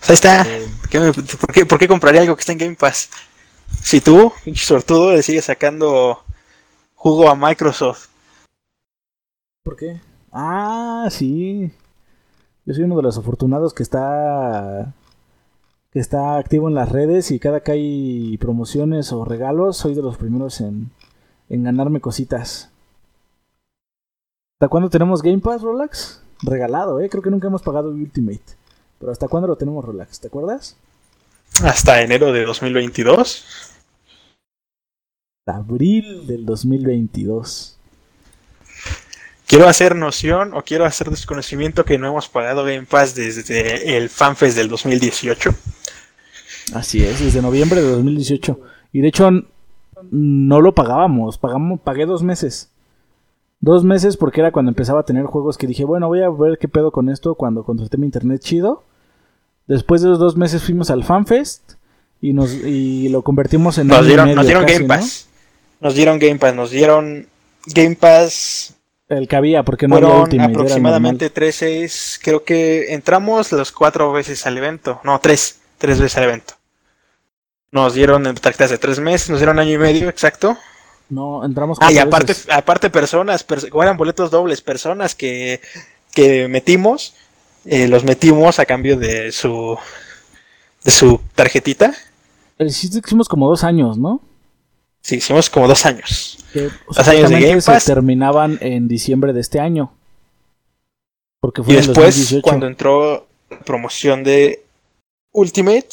ahí está. por, qué, compraría algo que está en Game Pass? Si tú, [laughs] sortudo, le sigues sacando jugo a Microsoft. ¿Por qué? Ah, sí. Yo soy uno de los afortunados que está que está activo en las redes y cada que hay promociones o regalos soy de los primeros en, en ganarme cositas. ¿Hasta cuándo tenemos Game Pass, Rolex? Regalado, ¿eh? Creo que nunca hemos pagado Ultimate. Pero ¿hasta cuándo lo tenemos relax? ¿Te acuerdas? Hasta enero de 2022. Abril del 2022. Quiero hacer noción o quiero hacer desconocimiento que no hemos pagado Game Pass desde el FanFest del 2018. Así es, desde noviembre de 2018. Y de hecho no lo pagábamos, pagamos, pagué dos meses. Dos meses porque era cuando empezaba a tener juegos que dije, bueno, voy a ver qué pedo con esto cuando contraté mi internet chido. Después de los dos meses fuimos al FanFest y, nos, y lo convertimos en... Nos dieron, nos dieron Game Pass. Nos dieron Game Pass, nos dieron Game Pass El que había, porque no Fueron había aproximadamente 13, creo que entramos los cuatro veces al evento. No, tres, tres veces al evento. Nos dieron tarjetas de tres meses, nos dieron año y medio, exacto. No, entramos Ah, y aparte, aparte personas, eran boletos dobles, personas que, que metimos, eh, los metimos a cambio de su de su tarjetita. Chiste hicimos como dos años, ¿no? Sí, hicimos como dos años. Que, dos años de Game Pass. se terminaban en diciembre de este año. Porque fue y después, cuando entró la promoción de Ultimate,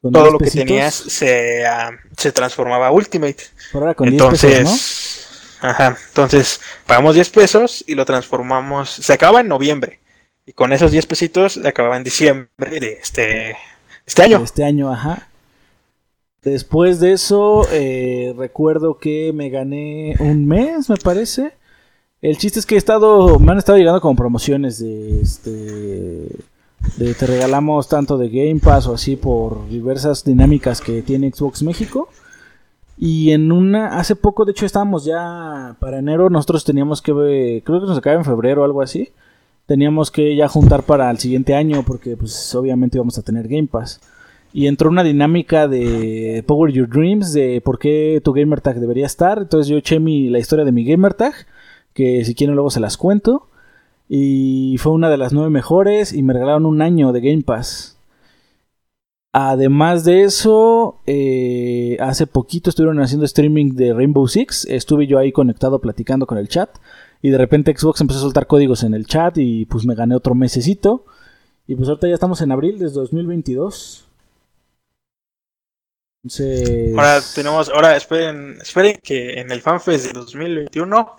todo lo que tenías se, uh, se transformaba a Ultimate. Ahora con entonces, 10 pesos, ¿no? Ajá, entonces pagamos 10 pesos y lo transformamos. Se acaba en noviembre. Y con esos 10 pesitos acababa en diciembre de este, este año. Este año, ajá. Después de eso, eh, recuerdo que me gané un mes, me parece. El chiste es que he estado, me han estado llegando como promociones de este, de te regalamos tanto de Game Pass o así por diversas dinámicas que tiene Xbox México. Y en una, hace poco, de hecho estábamos ya para enero, nosotros teníamos que, creo que nos acaba en febrero o algo así. Teníamos que ya juntar para el siguiente año porque pues obviamente íbamos a tener Game Pass y entró una dinámica de Power Your Dreams, de por qué tu gamer tag debería estar. Entonces yo eché mi, la historia de mi gamer tag, que si quieren luego se las cuento. Y fue una de las nueve mejores y me regalaron un año de Game Pass. Además de eso, eh, hace poquito estuvieron haciendo streaming de Rainbow Six. Estuve yo ahí conectado platicando con el chat. Y de repente Xbox empezó a soltar códigos en el chat y pues me gané otro mesecito. Y pues ahorita ya estamos en abril desde 2022. Ahora tenemos, ahora esperen, esperen que en el FanFest de 2021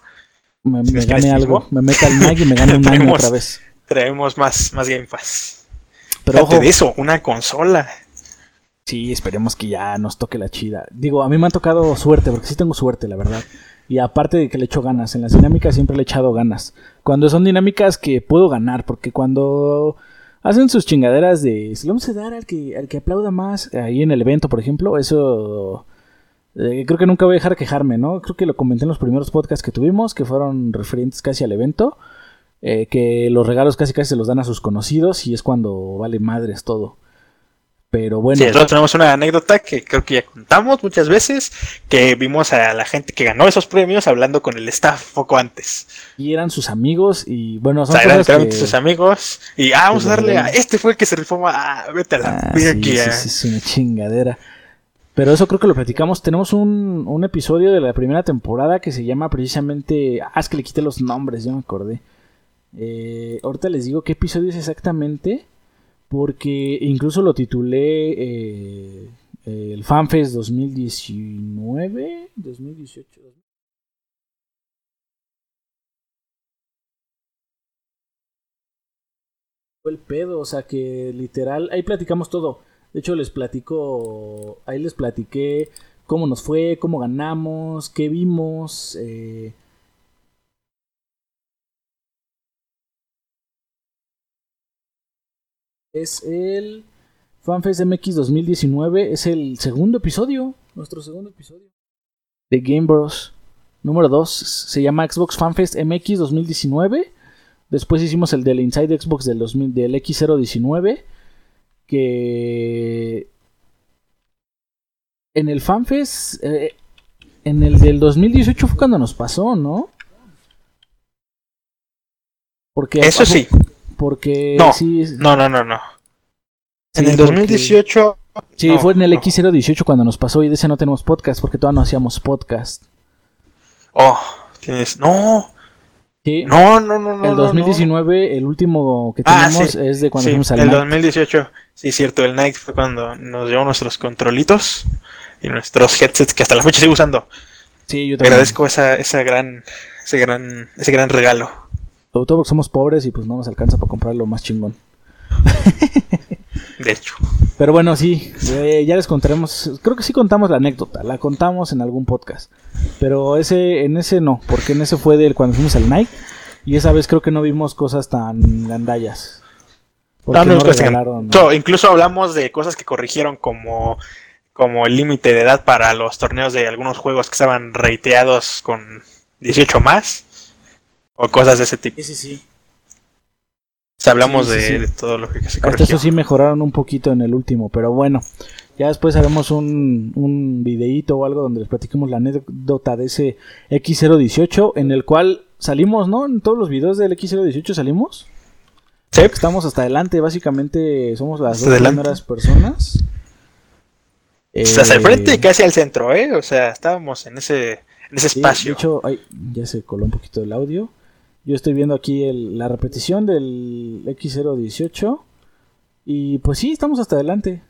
me, gane algo, me meta al mag y me gane un [laughs] año otra vez. Traemos más, más Game Pass. Pero ojo, de eso, una consola. Sí, esperemos que ya nos toque la chida. Digo, a mí me ha tocado suerte, porque sí tengo suerte, la verdad. Y aparte de que le echo ganas, en las dinámicas siempre le he echado ganas. Cuando son dinámicas que puedo ganar, porque cuando hacen sus chingaderas de si vamos a dar al que al que aplauda más ahí en el evento, por ejemplo, eso eh, creo que nunca voy a dejar quejarme, ¿no? Creo que lo comenté en los primeros podcasts que tuvimos, que fueron referentes casi al evento, eh, que los regalos casi casi se los dan a sus conocidos y es cuando vale madres todo. Pero bueno. Sí, nosotros tenemos una anécdota que creo que ya contamos muchas veces, que vimos a la gente que ganó esos premios hablando con el staff poco antes. Y eran sus amigos y bueno, son eran sus amigos y ah, vamos a darle a este fue el que se rifó a ah, vete a la ah, sí, aquí, sí, sí, es una chingadera. Pero eso creo que lo platicamos. Tenemos un, un, episodio de la primera temporada que se llama precisamente. Ah, es que le quité los nombres, ya me acordé. Eh, ahorita les digo qué episodio es exactamente porque incluso lo titulé eh, el FanFest 2019, 2018. Fue el pedo, o sea que literal, ahí platicamos todo. De hecho les platico, ahí les platiqué cómo nos fue, cómo ganamos, qué vimos. Eh, es el FanFest MX 2019. Es el segundo episodio, nuestro segundo episodio de Game Bros. Número 2 se llama Xbox FanFest MX 2019. Después hicimos el del Inside Xbox del, 2000, del X019. Que en el FanFest, eh, en el del 2018 fue cuando nos pasó, ¿no? Porque Eso sí. Porque no, no, no, no, no. en el 2018. Sí, fue en el X018 cuando nos pasó y de ese no tenemos podcast porque todavía no hacíamos podcast. Oh, tienes. No. Sí. No, no, no, no. El 2019, el último que ah, tenemos es de cuando fuimos al El 2018, sí, cierto. El Night fue cuando nos llevó nuestros controlitos y nuestros headsets que hasta la fecha sigo usando. Sí, yo también. Agradezco esa, esa gran, ese gran, ese gran regalo. Sobre todo porque somos pobres y pues no nos alcanza para comprar lo más chingón. De hecho. Pero bueno, sí, eh, ya les contaremos. Creo que sí contamos la anécdota, la contamos en algún podcast. Pero ese, en ese no, porque en ese fue del cuando fuimos al Nike. Y esa vez creo que no vimos cosas tan gandallas. No, no, incluso hablamos de cosas que corrigieron como, como el límite de edad para los torneos de algunos juegos que estaban reiteados con 18 más O cosas de ese tipo. Sí, sí, sí. O hablamos de, todo lo que se corrigió. Eso sí mejoraron un poquito en el último, pero bueno. Ya después haremos un, un videíto o algo donde les platiquemos la anécdota de ese X018 en el cual salimos, ¿no? En todos los videos del X018 salimos. Sí. Estamos hasta adelante, básicamente somos las dos primeras personas. Hasta el frente y eh, casi al centro, ¿eh? O sea, estábamos en ese, en ese espacio. De hecho, ya se coló un poquito el audio. Yo estoy viendo aquí la repetición del X018. Y pues sí, estamos hasta adelante.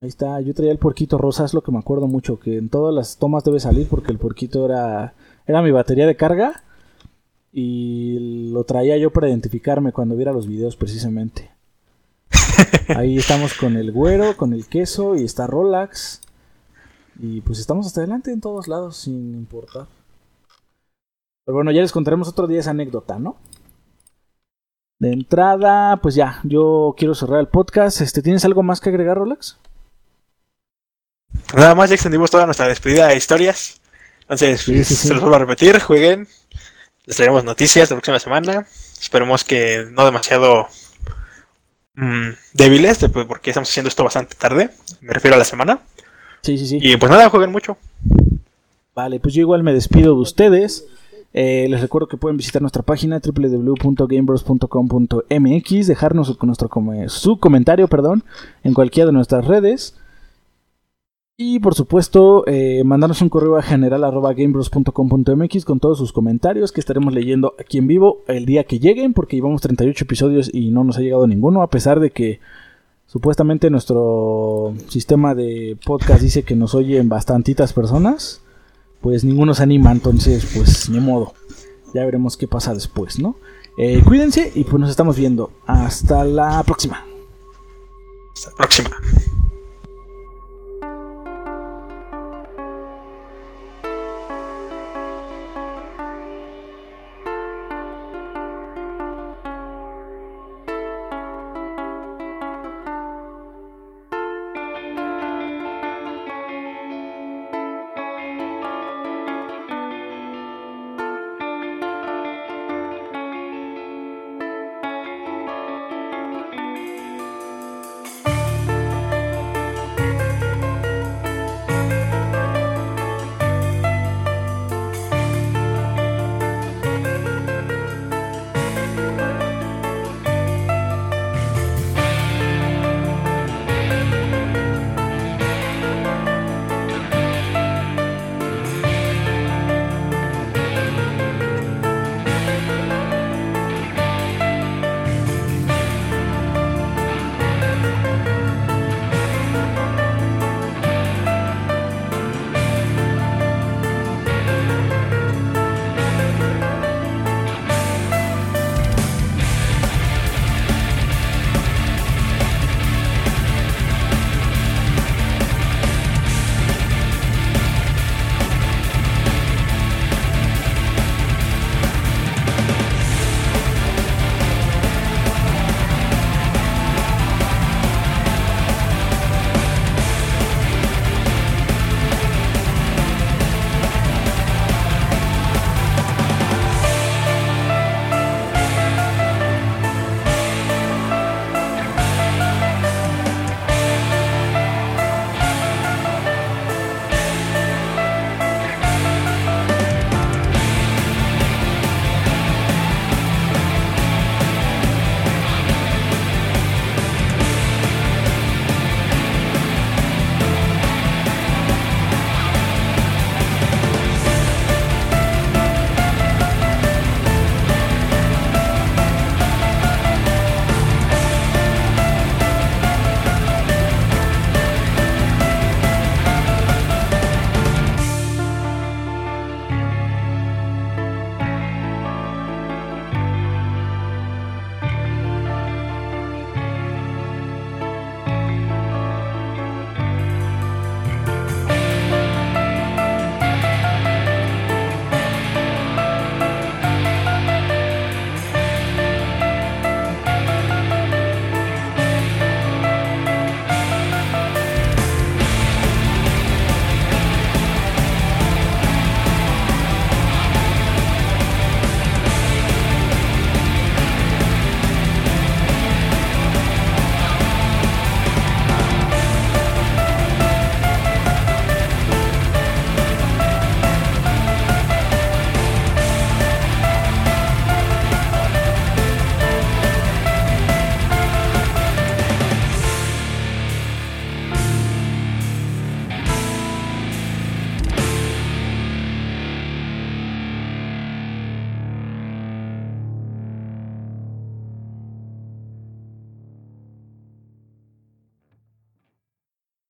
Ahí está, yo traía el puerquito rosa, es lo que me acuerdo mucho, que en todas las tomas debe salir porque el puerquito era, era mi batería de carga y lo traía yo para identificarme cuando viera los videos precisamente. [laughs] Ahí estamos con el güero, con el queso y está Rolax. Y pues estamos hasta adelante en todos lados sin importar. Pero bueno, ya les contaremos otro día esa anécdota, ¿no? De entrada, pues ya, yo quiero cerrar el podcast. Este, ¿Tienes algo más que agregar, Rolex? Nada más, ya extendimos toda nuestra despedida de historias. Entonces, se los vuelvo a repetir, jueguen. Les traeremos noticias la próxima semana. Esperemos que no demasiado mmm, débiles, porque estamos haciendo esto bastante tarde. Me refiero a la semana. Sí, sí, sí. Y pues nada, jueguen mucho. Vale, pues yo igual me despido de ustedes. Eh, les recuerdo que pueden visitar nuestra página www.gamebros.com.mx, dejarnos nuestro, su comentario perdón, en cualquiera de nuestras redes. Y por supuesto, eh, mandarnos un correo a general.gamebros.com.mx con todos sus comentarios que estaremos leyendo aquí en vivo el día que lleguen, porque llevamos 38 episodios y no nos ha llegado ninguno, a pesar de que supuestamente nuestro sistema de podcast dice que nos oyen bastantitas personas pues ninguno se anima, entonces pues ni modo. Ya veremos qué pasa después, ¿no? Eh, cuídense y pues nos estamos viendo. Hasta la próxima. Hasta la próxima.